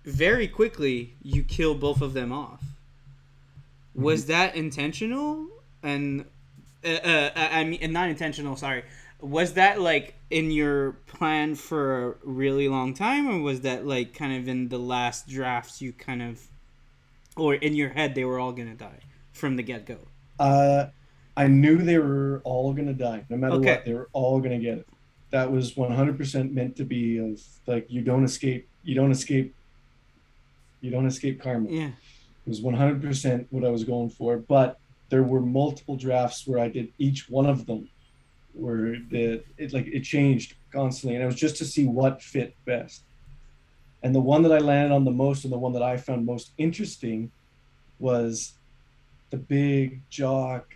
very quickly you kill both of them off mm-hmm. was that intentional and uh, uh, i mean not intentional sorry was that like in your plan for a really long time or was that like kind of in the last drafts you kind of or in your head they were all gonna die from the get-go
uh I knew they were all gonna die, no matter okay. what. They were all gonna get it. That was 100% meant to be of like you don't escape, you don't escape, you don't escape karma.
Yeah,
it was 100% what I was going for. But there were multiple drafts where I did each one of them, where the it like it changed constantly, and it was just to see what fit best. And the one that I landed on the most, and the one that I found most interesting, was the big jock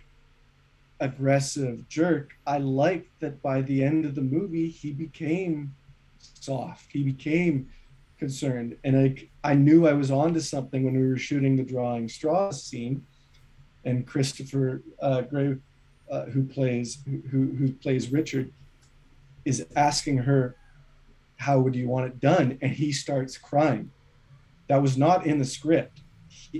aggressive jerk, I liked that by the end of the movie, he became soft. He became concerned. And I, I knew I was onto something when we were shooting the drawing straws scene. And Christopher uh, Gray, uh, who plays who, who plays Richard, is asking her, "How would you want it done?" And he starts crying. That was not in the script.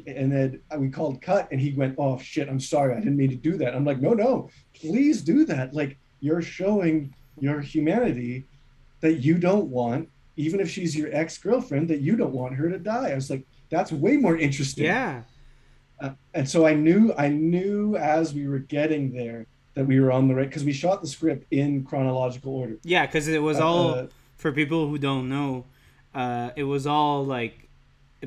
And then we called cut and he went oh shit i'm sorry i didn't mean to do that. I'm like no no please do that. Like you're showing your humanity that you don't want even if she's your ex-girlfriend that you don't want her to die. I was like that's way more interesting.
Yeah
uh, and so i knew i knew as we were getting there that we were on the right because we shot the script in chronological order
yeah because it was uh, all uh, for people who don't know uh, it was all like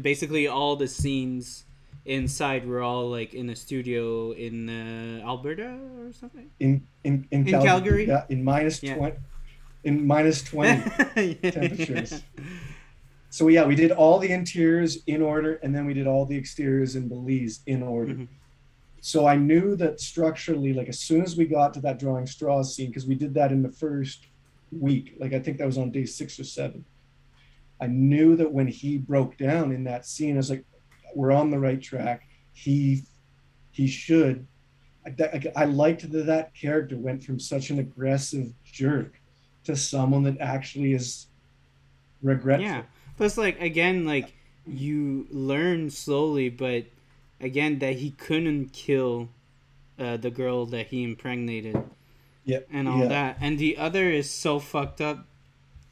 basically all the scenes inside were all like in a studio in uh, Alberta or something.
In in in,
In Calgary?
yeah, in minus
Yeah.
twenty, in minus twenty. Temperatures. So yeah, we did all the interiors in order, and then we did all the exteriors in Belize in order.
Mhm.
So I knew that structurally, like as soon as we got to that drawing straws scene, because we did that in the first week, like I think that was on day six or seven. I knew that when he broke down in that scene, I was like, "We're on the right track." He, he should. I, that- I liked that that character went from such an aggressive jerk to someone that actually is regretful.
Yeah. Plus, like again, like you learn slowly, but again that he couldn't kill uh, the girl that he impregnated
Yeah,
and all
yeah.
that, and the other is so fucked up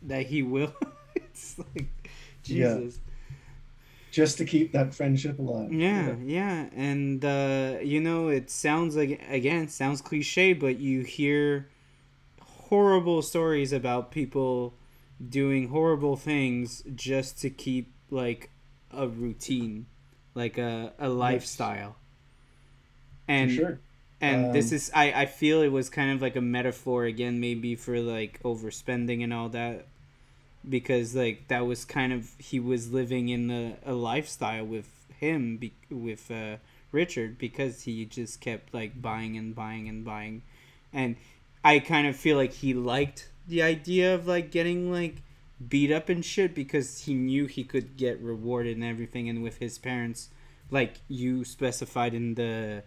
that he will. it's like
Yeah.
Jesus.
just to keep that friendship alive.
Yeah, yeah, and uh, you know, it sounds like again sounds cliche, but you hear horrible stories about people doing horrible things just to keep like a routine, like a, a lifestyle. And
sure.
and this
Um,
is I I feel it was kind of like a metaphor again maybe for like overspending and all that because like that was kind of he was living in a, a lifestyle with him be, with uh, Richard because he just kept like buying and buying and buying and I kind of feel like he liked the idea of like getting like beat up and shit because he knew he could get rewarded and everything and with his parents like you specified in the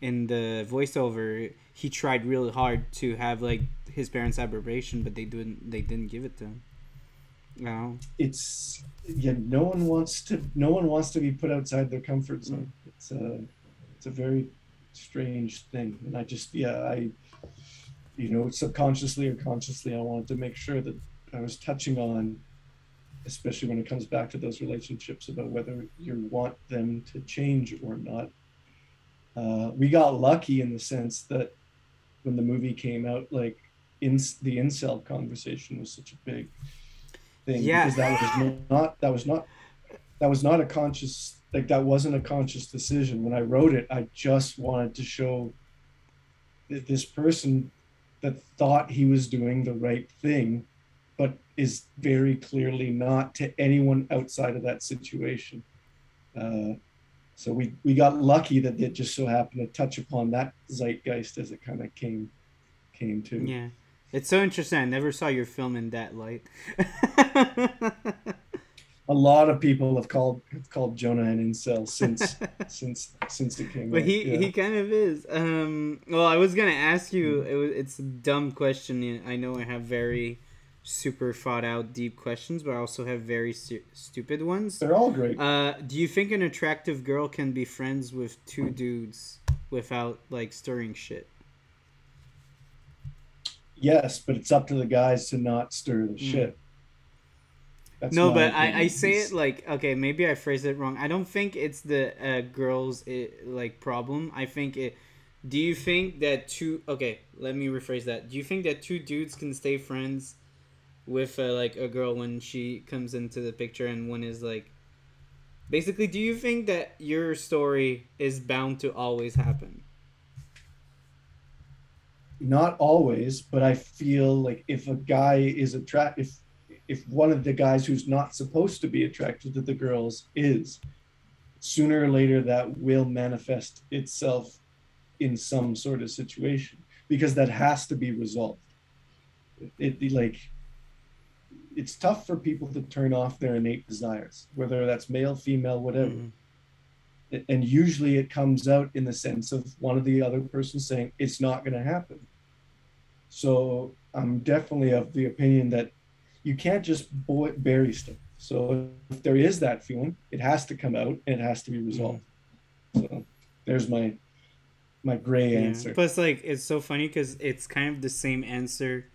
in the voiceover he tried really hard to have like his parents aberration but they didn't they didn't give it to him no
It's yeah. No one wants to. No one wants to be put outside their comfort zone. It's a. It's a very strange thing, and I just yeah I. You know, subconsciously or consciously, I wanted to make sure that I was touching on, especially when it comes back to those relationships, about whether you want them to change or not. Uh, we got lucky in the sense that when the movie came out, like in the incel conversation was such a big thing
Yeah.
because that was not that was not that was not a conscious like that wasn't a conscious decision when i wrote it i just wanted to show that this person that thought he was doing the right thing but is very clearly not to anyone outside of that situation. Uh, so we we got lucky that it just so happened to touch upon that zeitgeist as it kind of came came to.
Yeah. It's so interesting. I never saw your film in that light.
A lot of people have called called Jonah an incel since since since it came
but
out.
he
yeah.
he kind of is um well i was gonna ask you it was, it's a dumb question i know i have very super thought out deep questions but i also have very stu- stupid ones
They're all great.
uh do you think an attractive girl can be friends with two dudes without like stirring shit
yes, but it's up to the guys to not stir the shit. That's
no but I, I say it like okay maybe i phrased it wrong. I don't think it's the uh, girls it, like problem. I think it do you think that two okay let me rephrase that. Do you think that two dudes can stay friends with uh, like a girl when she comes into the picture and one is like basically do you think that your story is bound to always happen?
Not always, but I feel like if a guy is attracted, if if one of the guys who's not supposed to be attracted to the girls is, sooner or later that will manifest itself in some sort of situation because that has to be resolved. It, it like it's tough for people to turn off their innate desires, whether that's male, female, whatever
Mhm.
and usually it comes out in the sense of one of the other person saying it's not going to happen so i'm definitely of the opinion that you can't just bury stuff so if there is that feeling it has to come out and it has to be resolved mm-hmm. so there's my my gray
Yeah.
answer
Plus, like, it's so funny because it's kind of the same answer,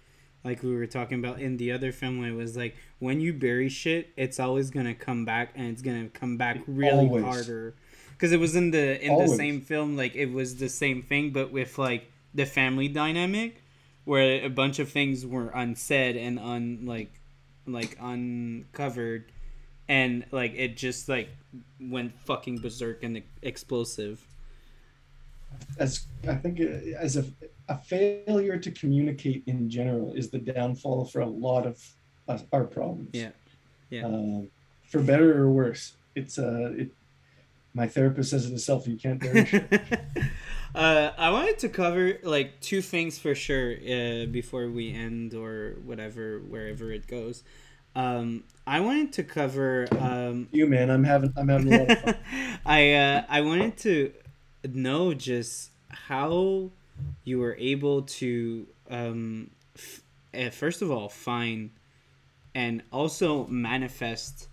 like we were talking about in the other film. It was like, when you bury shit, it's always gonna come back, and it's gonna come back really
Always.
harder. Because it was in the in
Always.
the same film, like it was the same thing, but with like the family dynamic, where a bunch of things were unsaid and un like like uncovered and like it just like went fucking berserk and explosive.
As I think, uh, as a a failure to communicate in general is the downfall for a lot of us, our problems.
Yeah, yeah.
Um, for better or worse, it's uh, it. My therapist says it herself. You can't
uh, I wanted to cover like two things for sure uh, before we end or whatever, wherever it goes. Um, I wanted to cover. Um,
you man, I'm having I'm having a lot of fun.
I uh, I wanted to know just how you were able to um, f- uh, first of all find and also manifest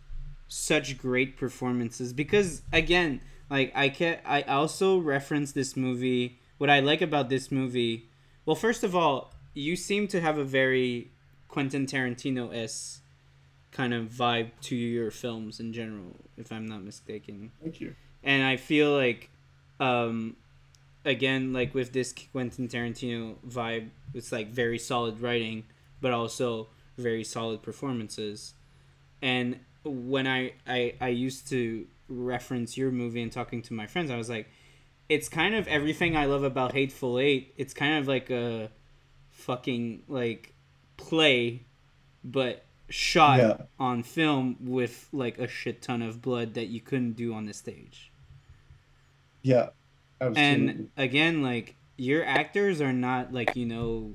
such great performances because again like i can i also reference this movie what i like about this movie well first of all you seem to have a very quentin tarantino-esque kind of vibe to your films in general if i'm not mistaken.
Thank you.
And i feel like um again like with this quentin tarantino vibe it's like very solid writing but also very solid performances. And when I, I I used to reference your movie and talking to my friends, I was like, it's kind of everything I love about Hateful Eight. It's kind of like a fucking like play, but shot yeah. on film with like a shit ton of blood that you couldn't do on the stage.
Yeah.
Absolutely. And again, like your actors are not like, you know,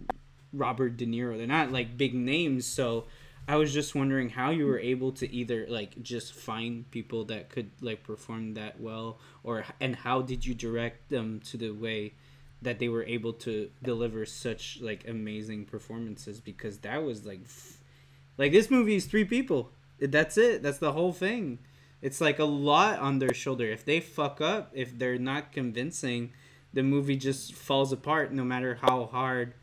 Robert De Niro. They're not like big names, so I was just wondering how you were able to either like just find people that could like perform that well, or and how did you direct them to the way that they were able to deliver such like amazing performances? Because that was like, like this movie is three people. That's it. That's the whole thing. It's like a lot on their shoulder. If they fuck up, if they're not convincing, the movie just falls apart. No matter how hard,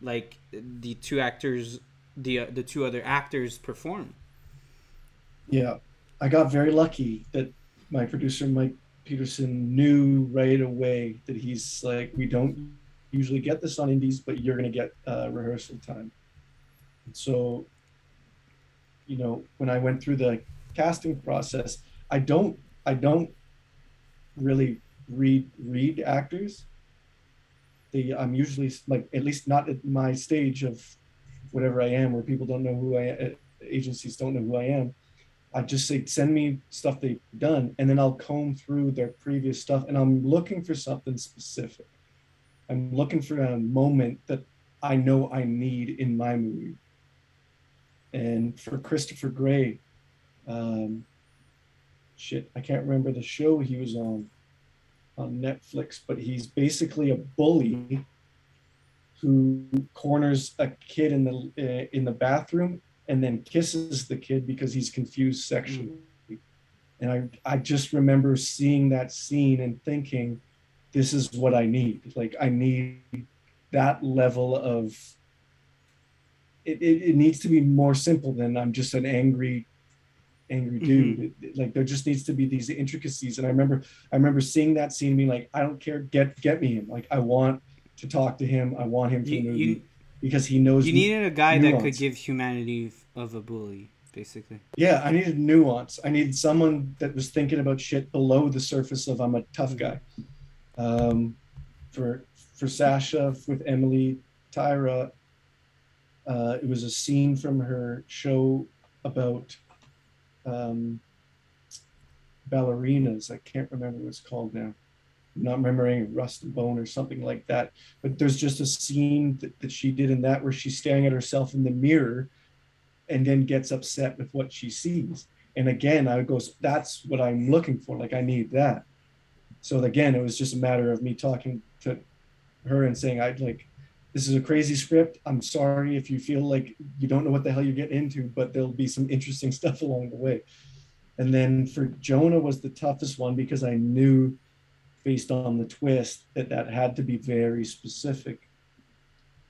like the two actors the uh, the two other actors perform.
Yeah, I got very lucky that my producer Mike Peterson knew right away that he's like, we don't usually get this on indies, but you're gonna get uh, rehearsal time. And so, you know, when I went through the casting process, I don't I don't really read read actors. They, I'm usually like at least not at my stage of whatever I am, where people don't know who I uh, agencies don't know who I am. I just say send me stuff they've done, and then I'll comb through their previous stuff, and I'm looking for something specific. I'm looking for a moment that I know I need in my movie. And for Christopher Gray, um, shit, I can't remember the show he was on on Netflix, but he's basically a bully who corners a kid in the uh, in the bathroom and then kisses the kid because he's confused sexually. And I I just remember seeing that scene and thinking, this is what I need. Like I need that level of. It, it, it needs to be more simple than I'm just an angry angry dude. Mm-hmm. It, like there just needs to be these intricacies. And I remember I remember seeing that scene being like, I don't care, get get me him. Like I want to talk to him. I want him to you, movie you, because he knows.
You needed a guy nuance. that could give humanity of a bully, basically.
Yeah, I needed nuance. I needed someone that was thinking about shit below the surface of I'm a tough guy. Um, for for Sasha with Emily Tyra, uh, it was a scene from her show about um, ballerinas. I can't remember what it's called now not remembering Rust and Bone or something like that. But there's just a scene that, that she did in that where she's staring at herself in the mirror and then gets upset with what she sees. And again, I goes, that's what I'm looking for. Like I need that. So again, it was just a matter of me talking to her and saying, I'd like, this is a crazy script. I'm sorry if you feel like you don't know what the hell you're getting into, but there'll be some interesting stuff along the way. And then for Jonah was the toughest one because I knew based on the twist that that had to be very specific.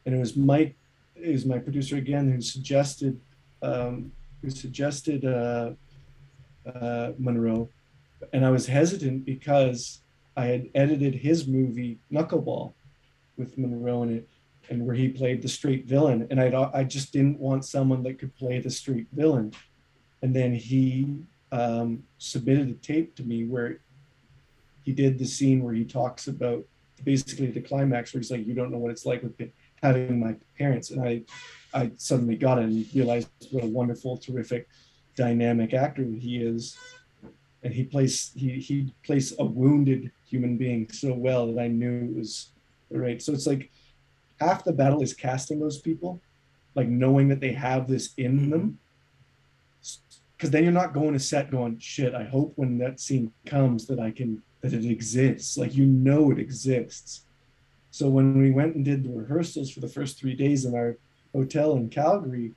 And it was Mike, it was my producer again, who suggested, um, who suggested uh, uh, Munro. And I was hesitant because I had edited his movie Knuckleball with Munro in it, and where he played the street villain. And I I just didn't want someone that could play the street villain. And then he um, submitted a tape to me where he did the scene where he talks about basically the climax where he's like, "You don't know what it's like with having my parents," and I, I suddenly got it and realized what a wonderful, terrific, dynamic actor he is, and he plays he he plays a wounded human being so well that I knew it was right. So it's like half the battle is casting those people, like knowing that they have this in them. Because then you're not going to set going shit i hope when that scene comes that i can that it exists. Like you know it exists. So when we went and did the rehearsals for the first three days in our hotel in calgary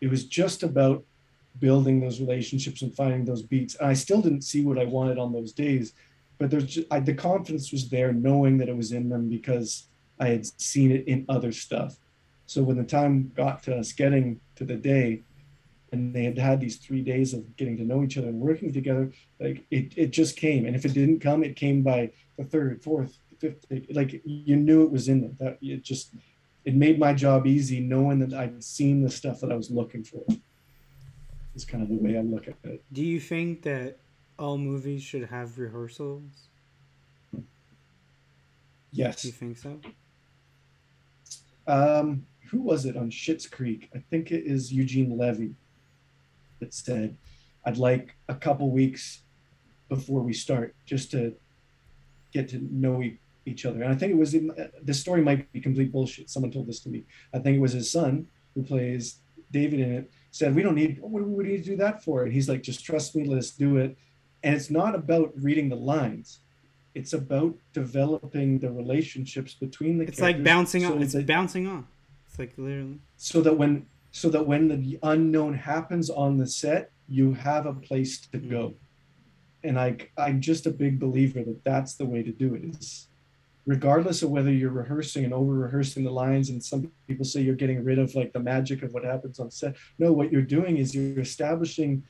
it was just about building those relationships and finding those beats. And i still didn't see what i wanted on those days but there's just, I, the confidence was there knowing that it was in them because i had seen it in other stuff. So when the time got to us getting to the day and they had had these three days of getting to know each other and working together like it, it just came. And if it didn't come it came by the third fourth fifth like you knew it was in them that it just it made my job easy knowing that i'd seen the stuff that i was looking for. Is kind of the way i look at it.
Do you think that all movies should have rehearsals?
Yes.
Do you think so?
Um who was it on Schitt's Creek? I think it is Eugene Levy that said, I'd like a couple weeks before we start just to get to know each other. And I think it was, in, uh, this story might be complete bullshit. Someone told this to me. I think it was his son who plays David in it said, we don't need, what do we need to do that for? And he's like, just trust me, let's do it. And it's not about reading the lines. It's about developing the relationships between the.
It's like bouncing so on. It's that, bouncing on. It's like literally.
So that when so that when the unknown happens on the set, you have a place to go. Mm-hmm. And I, I'm just a big believer that that's the way to do it. Is regardless of whether you're rehearsing and over rehearsing the lines, and some people say you're getting rid of like the magic of what happens on set. No, what you're doing is you're establishing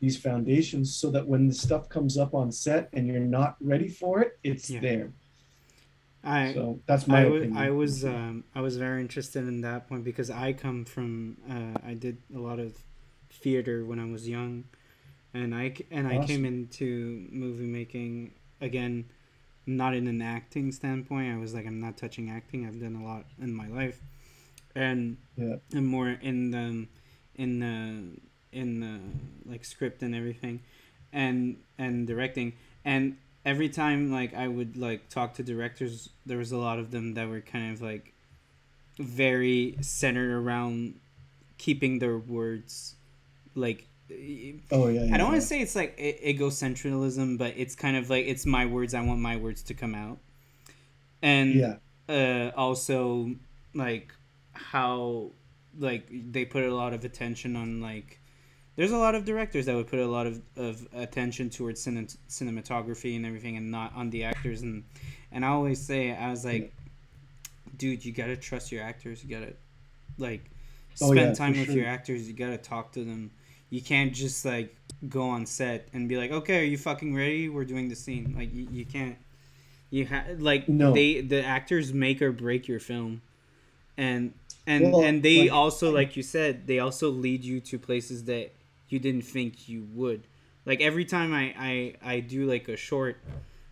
these foundations so that when the stuff comes up on set and you're not ready for it, it's yeah. there.
I so that's my I was, I was um, I was very interested in that point because I come from uh, I did a lot of theater when I was young, and I and awesome. I came into movie making again, not in an acting standpoint. I was like I'm not touching acting. I've done a lot in my life, and
yeah.
and more in the in the in the like script and everything, and and directing and every time like I would like talk to directors, there was a lot of them that were kind of like very centered around keeping their words like
oh yeah, yeah
i don't want to say it's like egocentrism but it's kind of like it's my words i want my words to come out. And
yeah.
uh also like how like they put a lot of attention on like there's a lot of directors that would put a lot of, of attention towards cin- cinematography and everything and not on the actors. And and I always say I was like dude you gotta trust your actors. You gotta like spend oh, yeah, time with sure. your actors. You gotta talk to them. You can't just like go on set and be like okay are you fucking ready? We're doing the scene. Like you, you can't. You have like no. they the actors make or break your film. And and well, and they like, also like you said they also lead you to places that you didn't think you would. Like every time I, I, I do like a short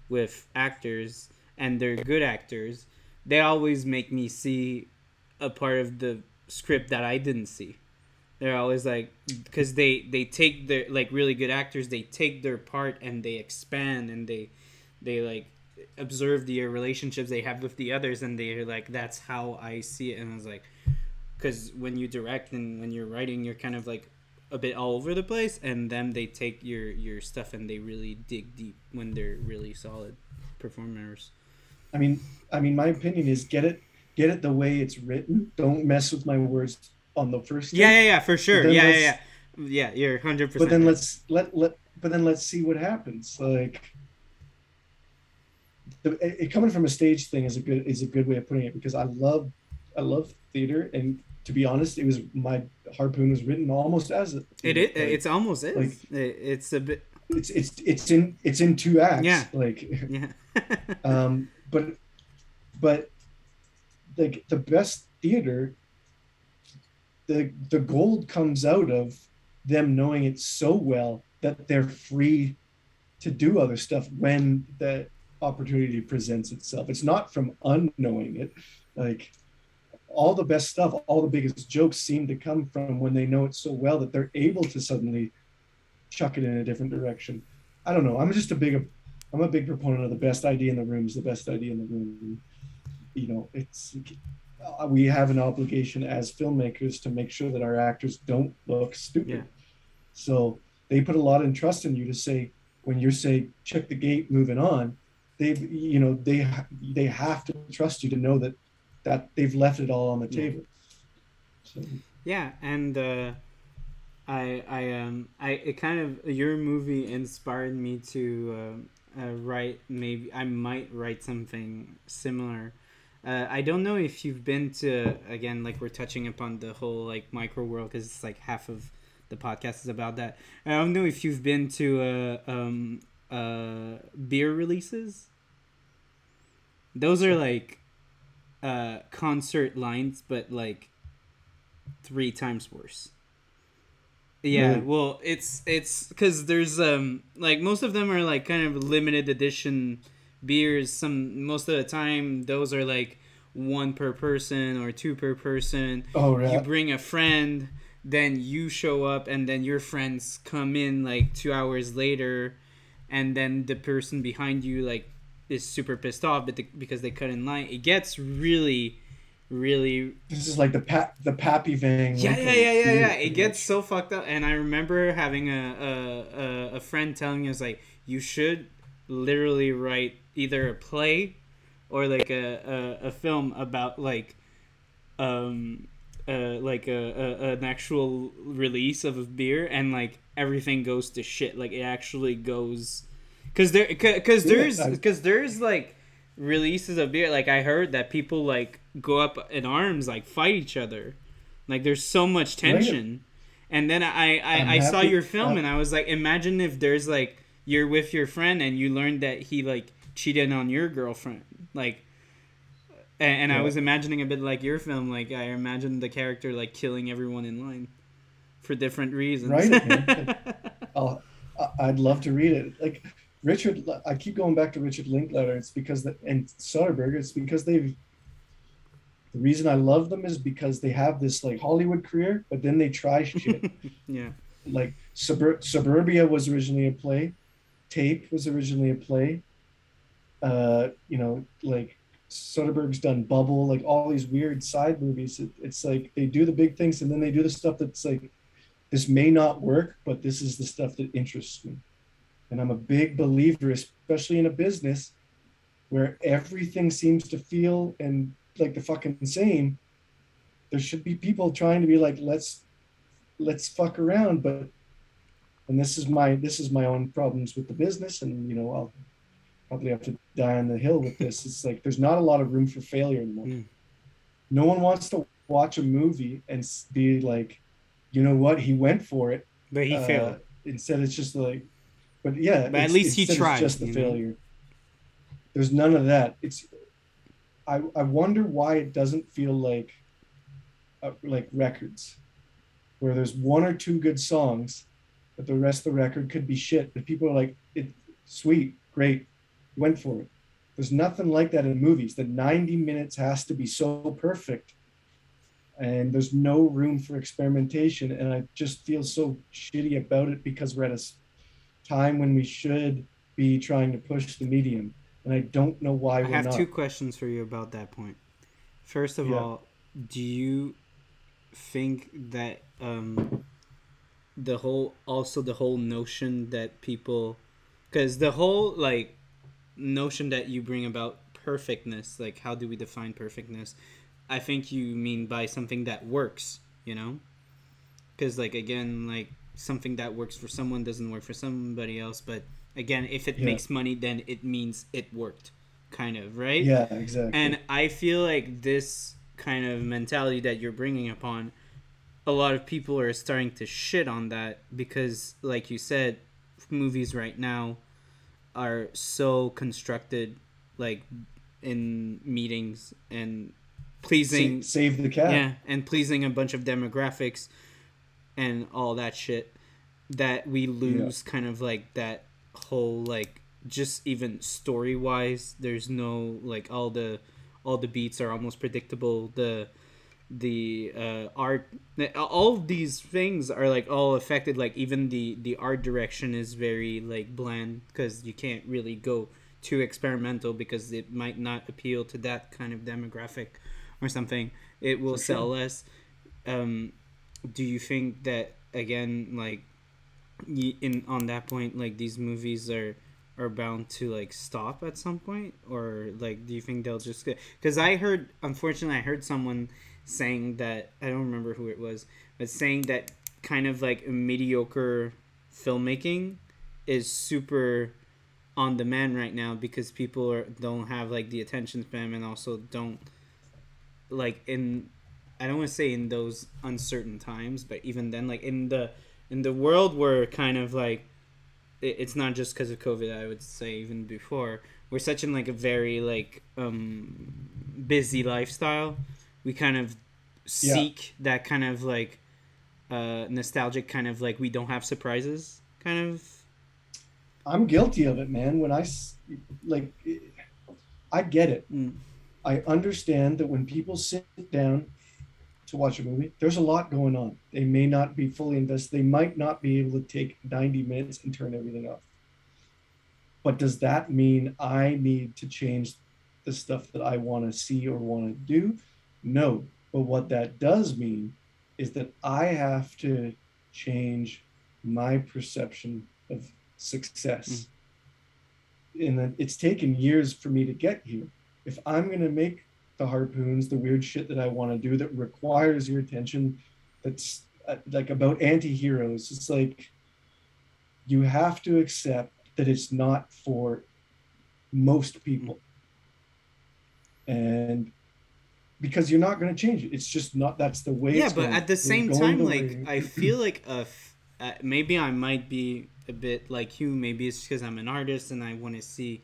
with actors and they're good actors, they always make me see a part of the script that I didn't see. They're always like because they they take their like really good actors, they take their part and they expand and they they like observe the relationships they have with the others and they're like that's how I see it and I was like because when you direct and when you're writing you're kind of like a bit all over the place, and then they take your your stuff and they really dig deep when they're really solid performers.
I mean, I mean, my opinion is get it get it the way it's written. Don't mess with my words on the first.
Yeah, yeah, yeah, for sure. Yeah, yeah, yeah. Yeah, you're hundred percent.
But then right. let's let let but then let's see what happens. Like the, it, coming from a stage thing is a good is a good way of putting it because I love I love theater and to be honest, it was my harpoon was written almost as
it. It is. Like, it's almost is. Like, it's a bit.
It's it's it's in it's in two acts.
Yeah.
Like.
Yeah.
um, but, but, like the best theater. The the gold comes out of them knowing it so well that they're free to do other stuff when the opportunity presents itself. It's not from unknowing it. Like all the best stuff, all the biggest jokes seem to come from when they know it so well that they're able to suddenly chuck it in a different direction. I don't know. I'm just a big, I'm a big proponent of the best idea in the room is the best idea in the room. You know, it's we have an obligation as filmmakers to make sure that our actors don't look stupid. Yeah. So they put a lot of trust in you to say when you say check the gate, moving on. They, you know, they they have to trust you to know that that they've left it all on the table.
So. Yeah, and uh, I I um I it kind of your movie inspired me to uh, uh, write maybe I might write something similar. Uh, I don't know if you've been to again like we're touching upon the whole like micro world because it's like half of the podcast is about that. I don't know if you've been to uh, um, uh, beer releases. Those are like uh, concert lines, but like three times worse. Yeah, really? well, it's it's because there's um like most of them are like kind of limited edition beers. Some most of the time those are like one per person or two per person.
Oh, right.
You bring a friend then you show up and then your friends come in like two hours later and then the person behind you like is super pissed off but the, because they cut in line it gets really really
this is like the pa- the pappy thing
yeah yeah yeah yeah yeah. It gets so fucked up. And i remember having a, a, a friend telling us like you should literally write either a play or like a, a, a film about like um uh, like a, a, an actual release of a beer and like everything goes to shit. Like it actually goes because there because there's because there's like releases of beer like i heard that people like go up in arms like fight each other like there's so much tension and then i i, I saw your film and i was like imagine if there's like you're with your friend and you learned that he like cheated on your girlfriend like and, and yeah. I was imagining a bit like your film. Like I imagined the character like killing everyone in line for different reasons.
Right. I'll, I'd love to read it. Like Richard, I keep going back to Richard Linklater. It's because the and Soderbergh. It's because they've. The reason I love them is because they have this like Hollywood career, but then they try shit.
yeah.
Like Subur- Suburbia was originally a play, Tape was originally a play. Uh, you know, like Soderbergh's done Bubble, like all these weird side movies. It, it's like they do the big things and then they do the stuff that's like, this may not work, but this is the stuff that interests me. And I'm a big believer, especially in a business where everything seems to feel and like the fucking same. There should be people trying to be like, let's let's fuck around, but and this is my this is my own problems with the business, and you know I'll probably have to die on the hill with this. It's like there's not a lot of room for failure anymore. Mm. No one wants to watch a movie and be like, you know what, he went for it,
but he uh, failed.
Instead, it's just like, but yeah,
but at least he tried.
just the failure. Know? There's none of that. It's. I I wonder why it doesn't feel like. Uh, like records, where there's one or two good songs, but the rest of the record could be shit. But people are like, it sweet, great, went for it. There's nothing like that in movies. The 90 minutes has to be so perfect. And there's no room for experimentation. And I just feel so shitty about it because we're at a time when we should be trying to push the medium. And I don't know why I
have
not.
two questions for you about that point. First of yeah. all, do you think that um, the whole also the whole notion that people because the whole like notion that you bring about perfectness, like how do we define perfectness? I think you mean by something that works, you know? Because, like, again, like something that works for someone doesn't work for somebody else. But again, if it yeah. makes money, then it means it worked, kind of, right?
Yeah, exactly.
And I feel like this kind of mentality that you're bringing upon, a lot of people are starting to shit on that because, like you said, movies right now are so constructed like in meetings and pleasing
save, save the cat
yeah and pleasing a bunch of demographics and all that shit that we lose yeah. kind of like that whole like just even story wise there's no like all the all the beats are almost predictable the the uh, art all these things are like all affected like even the the art direction is very like bland because you can't really go too experimental because it might not appeal to that kind of demographic or something it will For sell sure. less um do you think that again like in on that point like these movies are are bound to like stop at some point? Or like do you think they'll just because i heard unfortunately i heard someone saying that i don't remember who it was but saying that kind of like mediocre filmmaking is super on demand right now because people are don't have like the attention span and also don't like in I don't want to say in those uncertain times, but even then, like in the in the world where kind of like it, it's not just because of COVID. I would say even before we're such in like a very like um busy lifestyle. We kind of seek yeah. that kind of like uh nostalgic kind of like we don't have surprises kind of.
I'm guilty of it, man. When I like, I get it. Mm. I understand that when people sit down to watch a movie, there's a lot going on. They may not be fully invested. They might not be able to take 90 minutes and turn everything off. But does that mean I need to change the stuff that I want to see or want to do? No. But what that does mean is that I have to change my perception of success. Mm. And that it's taken years for me to get here. If I'm going to make the harpoons, the weird shit that I want to do that requires your attention. That's uh, like about anti-heroes. It's like you have to accept that it's not for most people. And because you're not going to change it. It's just not that's the way
Yeah, but going. at the same time like I feel like uh, uh, maybe I might be a bit like you, maybe it's because I'm an artist and I want to see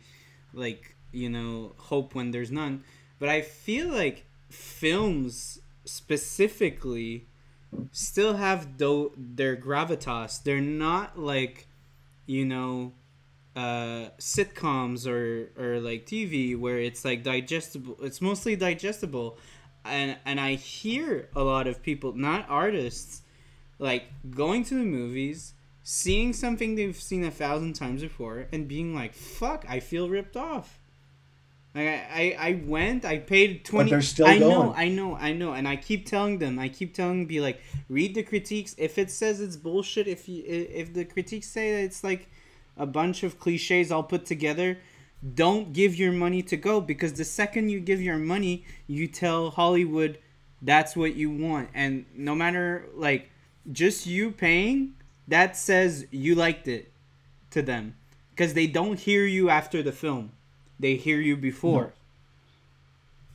like, you know, hope when there's none but I feel like films specifically still have do- their gravitas. They're not like, you know, uh, sitcoms or or like TV where it's like digestible. It's mostly digestible, and and I hear a lot of people, not artists, like going to the movies. Seeing something they've seen a thousand times before and being like, "Fuck, I feel ripped off." Like I, I, I went, I paid twenty.
But they're still
I
going.
know, I know, I know, and I keep telling them, I keep telling them, be like, read the critiques. If it says it's bullshit, if you, if the critiques say that it's like a bunch of cliches all put together, don't give your money to go because the second you give your money, you tell Hollywood that's what you want, and no matter like just you paying, that says you liked it to them because they don't hear you after the film they hear you before. No.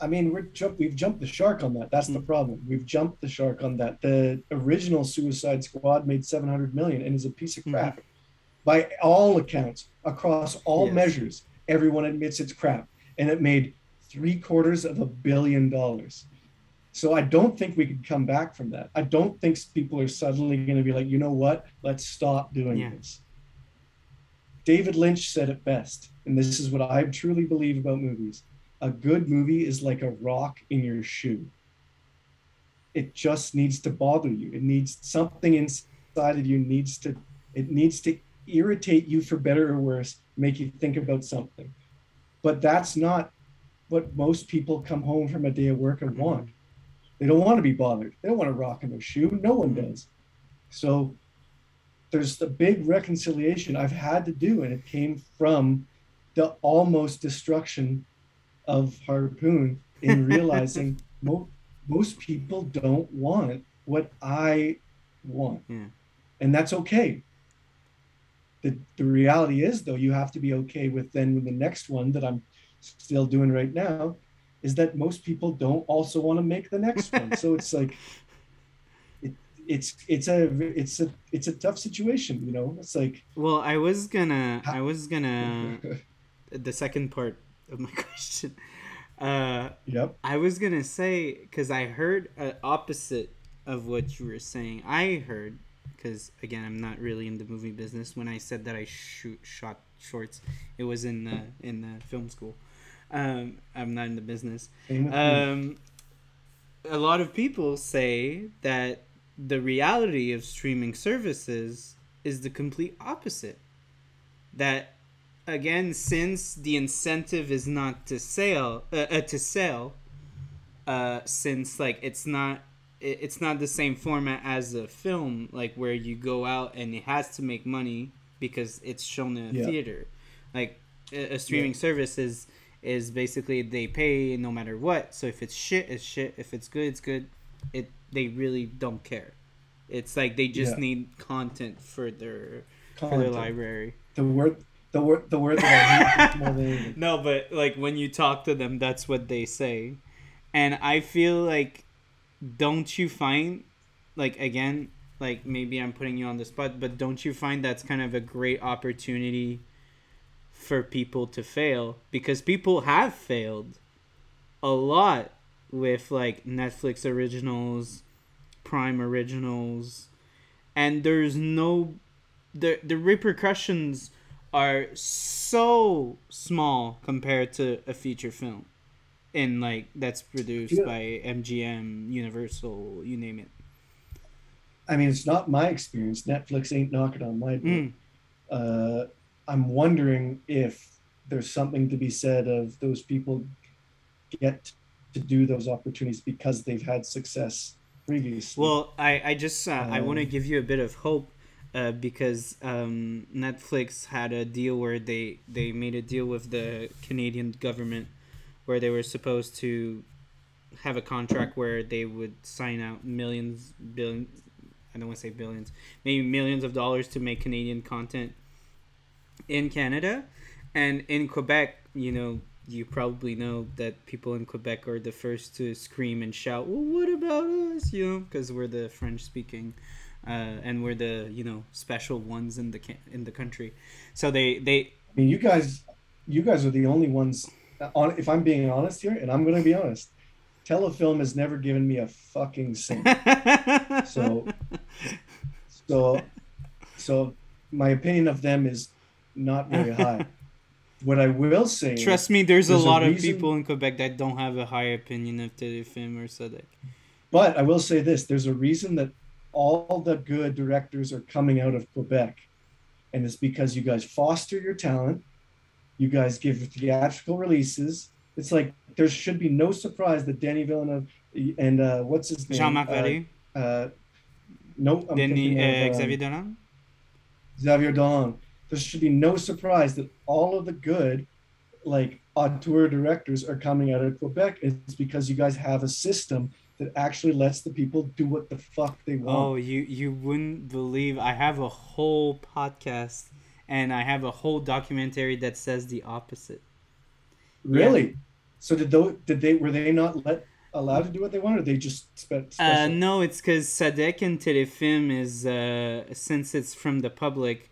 I mean, we're jump, we've jumped the shark on that. That's the mm. problem. We've jumped the shark on that. The original Suicide Squad made 700 million and is a piece of mm. crap. Mm-hmm. By all accounts, across all yes. measures, everyone admits it's crap. And it made three quarters of a billion dollars. So I don't think we could come back from that. I don't think people are suddenly going to be like, you know what? Let's stop doing yeah. this. David Lynch said it best, and this is what I truly believe about movies. A good movie is like a rock in your shoe. It just needs to bother you. It needs something inside of you needs to it needs to irritate you for better or worse, make you think about something. But that's not what most people come home from a day of work and want. They don't want to be bothered. They don't want to rock in their shoe. No one mm-hmm. does. So there's the big reconciliation I've had to do, and it came from the almost destruction of Harpoon in realizing mo- most people don't want what I want. Yeah. And that's okay. The, the reality is, though, you have to be okay with then with the next one that I'm still doing right now is that most people don't also want to make the next one. so it's like, it's it's a it's a it's a tough situation you know it's like
well i was gonna i was gonna the second part of my question uh
yep
i was gonna say because i heard uh, opposite of what you were saying i heard because again, I'm not really in the movie business. When I said that I shoot shot shorts, it was in the in the film school. Um, I'm not in the business. Um, a lot of people say that the reality of streaming services is the complete opposite. That again, since the incentive is not to sell, uh, uh, to sell, uh, since like it's not it, it's not the same format as a film, like where you go out and it has to make money because it's shown in a
Yeah.
theater. Like a, a streaming
Yeah.
service is is basically they pay no matter what. So if it's shit, it's shit. If it's good, it's good. It they really don't care. It's like they just
Yeah.
need content for their for their library.
The word, the word, the word that I hate more than anything.
No, but like when you talk to them, that's what they say, and I feel like, don't you find, like again, like maybe I'm putting you on the spot, but don't you find that's kind of a great opportunity for people to fail because people have failed a lot with like Netflix originals, Prime originals, and there's no the the repercussions are so small compared to a feature film in like that's produced
Yeah.
by MGM, Universal, you name it.
I mean, it's not my experience. Netflix ain't knocking on my door.
Mm.
Uh, I'm wondering if there's something to be said of those people get to do those opportunities because they've had success previously.
Well, I I just uh, I want to
Um,
give you a bit of hope uh, because um, Netflix had a deal where they they made a deal with the Canadian government where they were supposed to have a contract where they would sign out millions billion I don't want to say billions maybe millions of dollars to make Canadian content in Canada and in Quebec you know you probably know that people in Quebec are the first to scream and shout well what about us you know because we're the French speaking uh, and we're the you know special ones in the in the country so they they
I mean, you guys, you guys are the only ones. On, if I'm being honest here, and I'm going to be honest, Telefilm has never given me a fucking cent. So, so, so, my opinion of them is not very high. What I will say.
Trust me, there's,
There's
a
a
lot of people in Quebec that don't have a high opinion of Telefilm or SODEC.
but I will say this: there's a reason that all the good directors are coming out of Quebec, and it's because you guys foster your talent, you guys give theatrical releases. It's like there should be no surprise that Danny Villeneuve and uh, what's his name,
Jean-Marc
uh,
Vallée,
Uh, no, I'm
Denis,
thinking
uh,
of, um,
Xavier Dolan.
Xavier Dolan. There should be no surprise that all of the good, like auteur directors, are coming out of Quebec. It's because you guys have a system that actually lets the people do what the fuck they want.
Oh, you you wouldn't believe I have a whole podcast and I have a whole documentary that says the opposite.
really? So did those? Did they? Were they not let allowed to do what they wanted? Or they just spent.
Uh, no, it's because SODEC and Telefilm is uh, since it's from the public,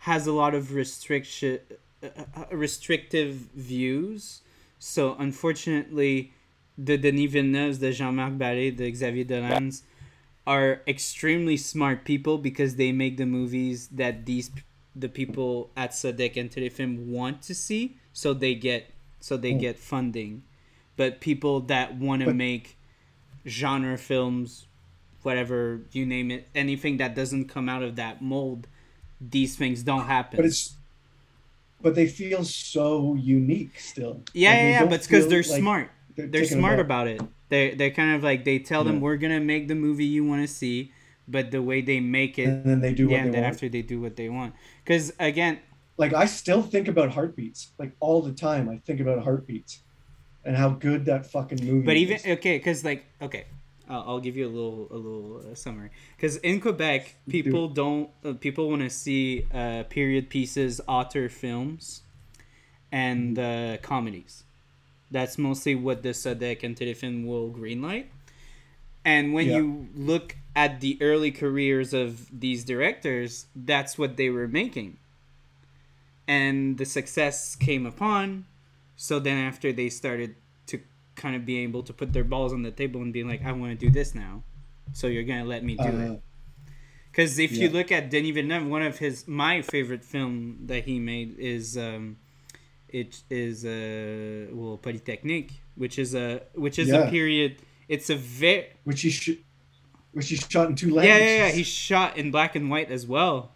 has a lot of restriction, uh, uh, restrictive views. So unfortunately, the Denis Villeneuve's, the Jean-Marc Vallée, the Xavier Dolan's, are extremely smart people because they make the movies that these the people at SODEC and Telefilm want to see. So they get so they get funding, but people that want to make genre films, whatever you name it, anything that doesn't come out of that mold, these things don't happen.
But it's. But they feel so unique still.
yeah,
Like,
yeah, yeah, but it's because they're
like
smart.
they're
They're smart about it. They they kind of like they tell them we're gonna make the movie you want to see, but the way they make it,
And then they do
yeah,
they
then
want.
after they do what they want. Because again,
like I still think about heartbeats like all the time. I think about heartbeats and how good that fucking movie.
But even
is.
okay, because like okay, I'll, I'll give you a little a little uh, summary. Because in Quebec, people don't uh, people want to see uh, period pieces, author films, and uh, comedies. That's mostly what the SODEC and Telefilm will greenlight. And when
Yeah.
you look at the early careers of these directors, that's what they were making. And the success came upon. So then after they started kind of be able to put their balls on the table and be like, I want to do this now. So you're gonna let me do
Uh,
it. Because if you look at Denis Villeneuve, one of his my favorite film that he made is um, it is uh well Polytechnique, which is a which is a period. It's a very
which he sh- which he shot in two
yeah
languages.
yeah yeah. He shot in black and white as well.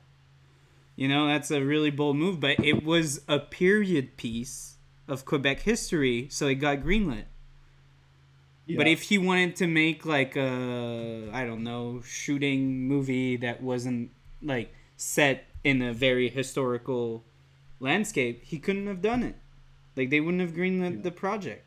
You know that's a really bold move, but it was a period piece of Quebec history, so it got greenlit.
Yeah.
But if he wanted to make like a I don't know shooting movie that wasn't like set in a very historical landscape, he couldn't have done it. Like they wouldn't have greenlit
Yeah.
the project.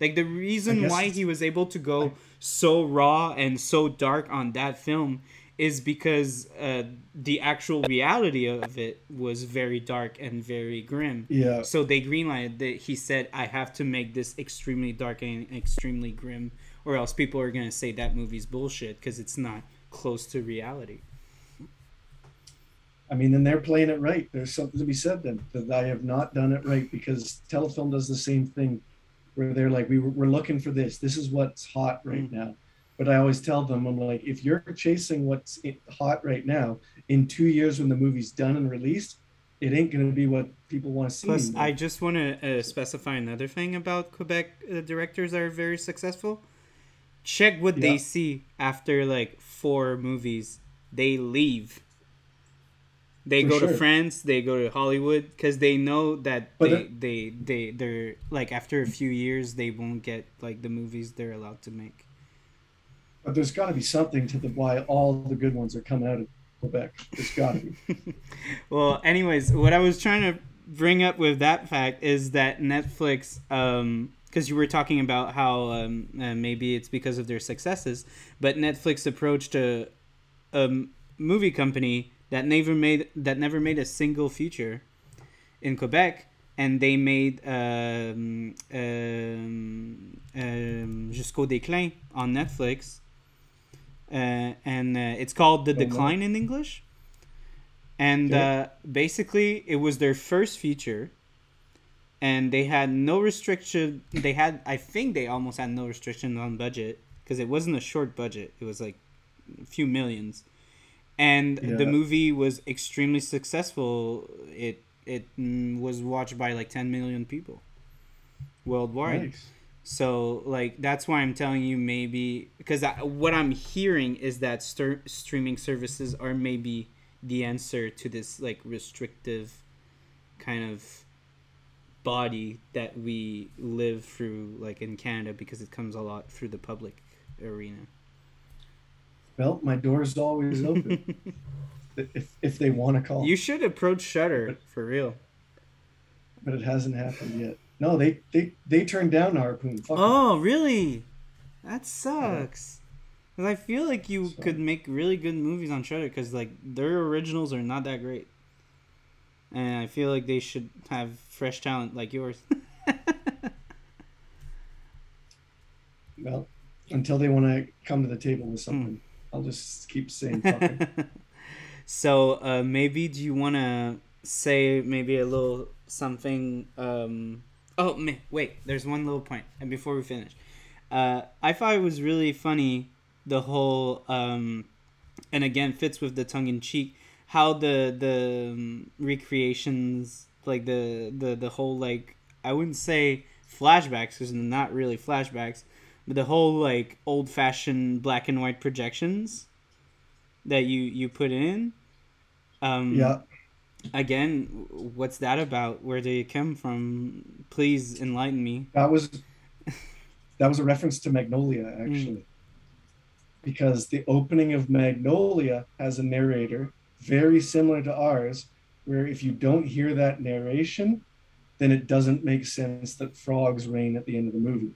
Like the reason why he was able to go so raw and so dark on that film is because uh, the actual reality of it was very dark and very grim.
yeah,
So they greenlighted that he said, I have to make this extremely dark and extremely grim, or else people are gonna say that movie's bullshit because it's not close to reality.
I mean, then they're playing it right. There's something to be said then that I have not done it right because telefilm does the same thing, where they're like, we were, we're looking for this. This is what's hot right
Mm.
now. But I always tell them, I'm like, if you're chasing what's hot right now, in two years when the movie's done and released, it ain't gonna be what people want to see.
Plus,
anymore.
I just want to uh, specify another thing about Quebec uh, directors that are very successful. Check what
Yeah.
they see after like four movies. They leave. They
For
go to. France. They go to Hollywood because they know that
But
they, they they they're like after a few years they won't get like the movies they're allowed to make.
But there's got to be something to the why all the good ones are coming out of Quebec. There's got to be.
well, anyways, what I was trying to bring up with that fact is that Netflix, because you were talking about how um, uh, maybe it's because of their successes, but Netflix approached a, a movie company that never made that never made a single feature in Quebec, and they made um, um, um, Jusqu'au déclin on Netflix. Uh, and uh, it's called The Decline in English. And uh, basically, it was their first feature, and they had no restriction. They had, I think, they almost had no restriction on budget because it wasn't a short budget. It was like a few millions, and the movie was extremely successful. It it mm, was watched by like 10 million people worldwide.
Nice.
So like that's why I'm telling you maybe because I, what I'm hearing is that streaming services are maybe the answer to this like restrictive kind of body that we live through like in Canada because it comes a lot through the public arena.
Well, my door is always open if if they want to call.
You should approach Shudder for real.
but it hasn't happened yet. No, they they they turned down Harpoon. Fuck.
Oh, really? That sucks. Cause I feel like you
So-
could make really good movies on Shudder because like their originals are not that great, and I feel like they should have fresh talent like yours.
Well, until they want to come to the table with something, I'll just keep saying
so uh, maybe do you want to say maybe a little something? Um, oh, ma- wait, there's one little point, and before we finish, uh, I thought it was really funny the whole, um, and again fits with the tongue in cheek how the the um, recreations like the the the whole like I wouldn't say flashbacks because they're not really flashbacks, but the whole like old fashioned black and white projections that you you put in. Um,
yeah,
Again, what's that about? Where do you come from? Please enlighten me.
that was that was a reference to Magnolia actually, hmm. because the opening of Magnolia has a narrator very similar to ours, where if you don't hear that narration, then it doesn't make sense that frogs rain at the end of the movie.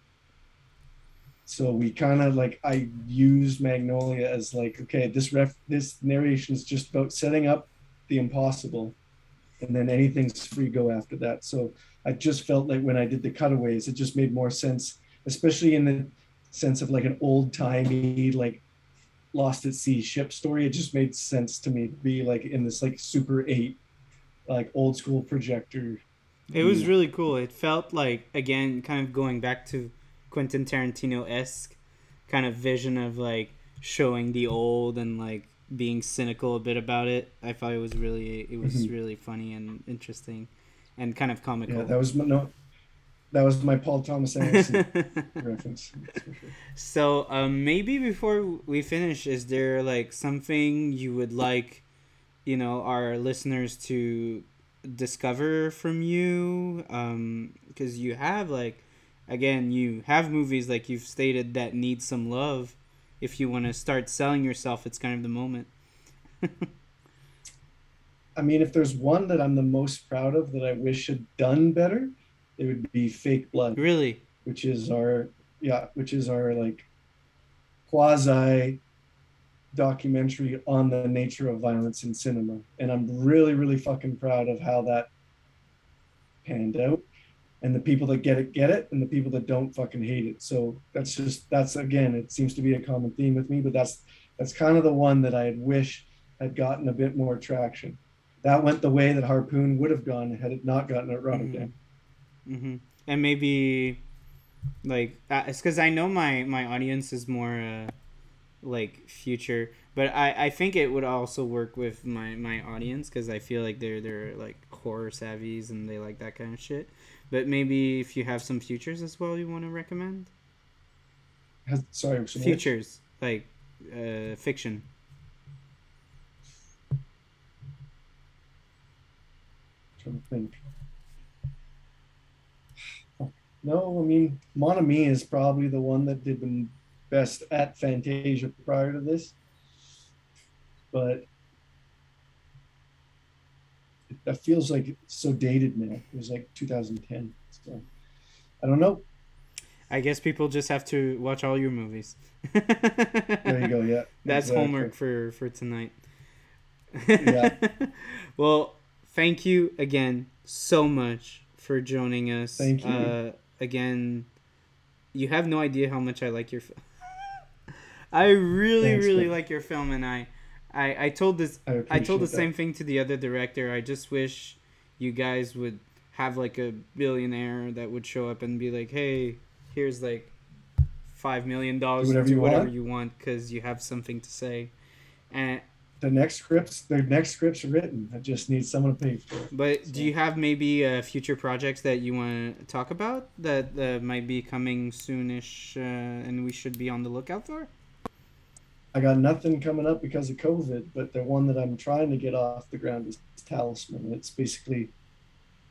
So we kind of like I used Magnolia as like okay this ref this narration is just about setting up the impossible, and then anything's free go after that. So I just felt like when I did the cutaways, it just made more sense, especially in the sense of like an old timey like lost at sea ship story. It just made sense to me to be like in this like Super Eight, like old school projector.
It was really cool. It felt like again, kind of going back to Quentin Tarantino esque kind of vision of like showing the old and like being cynical a bit about it. I thought it was really it was
Mhm.
really funny and interesting, and kind of comical.
Yeah, that was my, no, that was my Paul Thomas Anderson reference. sure.
so um, maybe before we finish, is there like something you would like, you know, our listeners to discover from you? Because you have like, again, you have movies like you've stated that need some love. If you want to start selling yourself, it's kind of the moment.
I mean, if there's one that I'm the most proud of that I wish had done better, it would be Fake Blood.
really?
which is our yeah which is our like quasi documentary on the nature of violence in cinema and i'm really really fucking proud of how that panned out and the people that get it get it and the people that don't fucking hate it. So that's just that's again it seems to be a common theme with me but that's that's kind of the one that i had wish had gotten a bit more traction. That went the way that harpoon would have gone had it not gotten at rotterdam
hmm And maybe, like, uh, it's because I know my my audience is more uh, like future, but I I think it would also work with my my audience because I feel like they're they're like horror savvies and they like that kind of shit. But maybe if you have some futures as well, you want to recommend
Has, sorry
futures like uh, fiction.
trying to think. No, I mean, Mon Ami is probably the one that did the best at Fantasia prior to this. But that feels like so dated now. It was like 2010. So I don't know.
I guess people just have to watch all your movies.
There you go. Yeah.
That's
exactly.
homework for for tonight.
Yeah.
well, thank you again so much for joining us.
Thank you.
Uh, again, you have no idea how much I like your film. I really,
Thanks,
really
man.
like your film, and I, I, I told this
I,
I told the
that.
same thing to the other director. I just wish you guys would have like a billionaire that would show up and be like, "Hey, here's like five million dollars.
Do whatever
Do
you
whatever
want."
you want because you have something to say." And
The next scripts, the next scripts are written. I just need someone to pay for it.
but
So-
do you have maybe uh, future projects that you want to talk about that uh, might be coming soonish, uh, and we should be on the lookout for?
I got nothing coming up because of COVID, but the one that I'm trying to get off the ground is Talisman. It's basically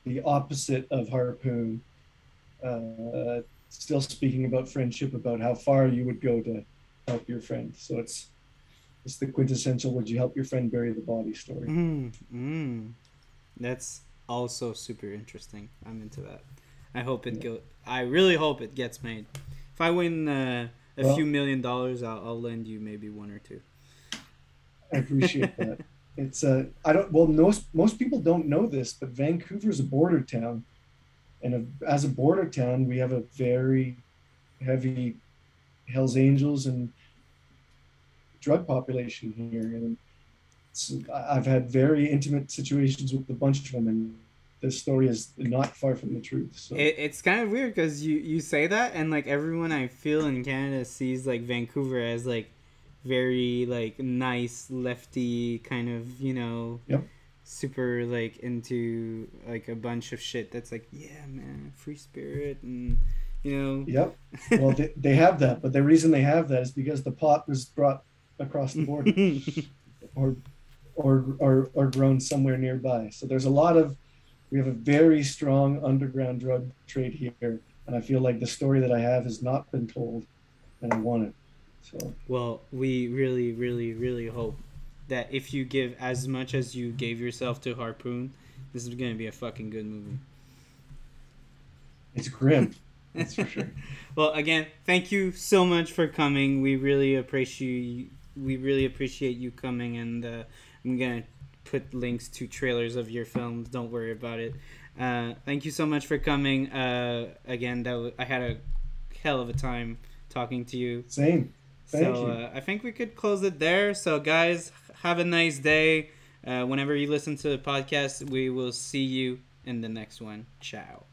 the opposite of Harpoon. Uh, still speaking about friendship, about how far you would go to help your friend. So it's it's the quintessential "Would you help your friend bury the body?" story.
Mm, mm. That's also super interesting. I'm into that. I hope it
Yeah.
go. I really hope it gets made. If I win uh, a
Well-
few million dollars, I'll, I'll lend you maybe one or two.
I appreciate that. It's uh, I don't well most most people don't know this, but Vancouver's a border town, and a, as a border town, we have a very heavy Hell's Angels and drug population here, and I've had very intimate situations with a bunch of them, and this story is not far from the truth. So
It, it's kind of weird because you you say that and like everyone I feel in Canada sees like Vancouver as like very like nice lefty kind of you know
Yep.
super like into like a bunch of shit that's like yeah man free spirit and you know
Yep. Well, they, they have that, but the reason they have that is because the pot was brought across the border. or or or or grown somewhere nearby. So there's a lot of we have a very strong underground drug trade here, and I feel like the story that I have has not been told, and I want it. So
Well, we really, really, really hope that if you give as much as you gave yourself to Harpoon, this is gonna be a fucking good movie.
it's grim, that's for sure.
well, again, thank you so much for coming. We really appreciate you. we really appreciate you coming, and uh, I'm gonna put links to trailers of your films. Don't worry about it. Uh, thank you so much for coming. Uh, again, that w- I had a hell of a time talking to you.
Same. Thank
so
you.
Uh, I think we could close it there. So guys, have a nice day. Uh, whenever you listen to the podcast, we will see you in the next one. Ciao.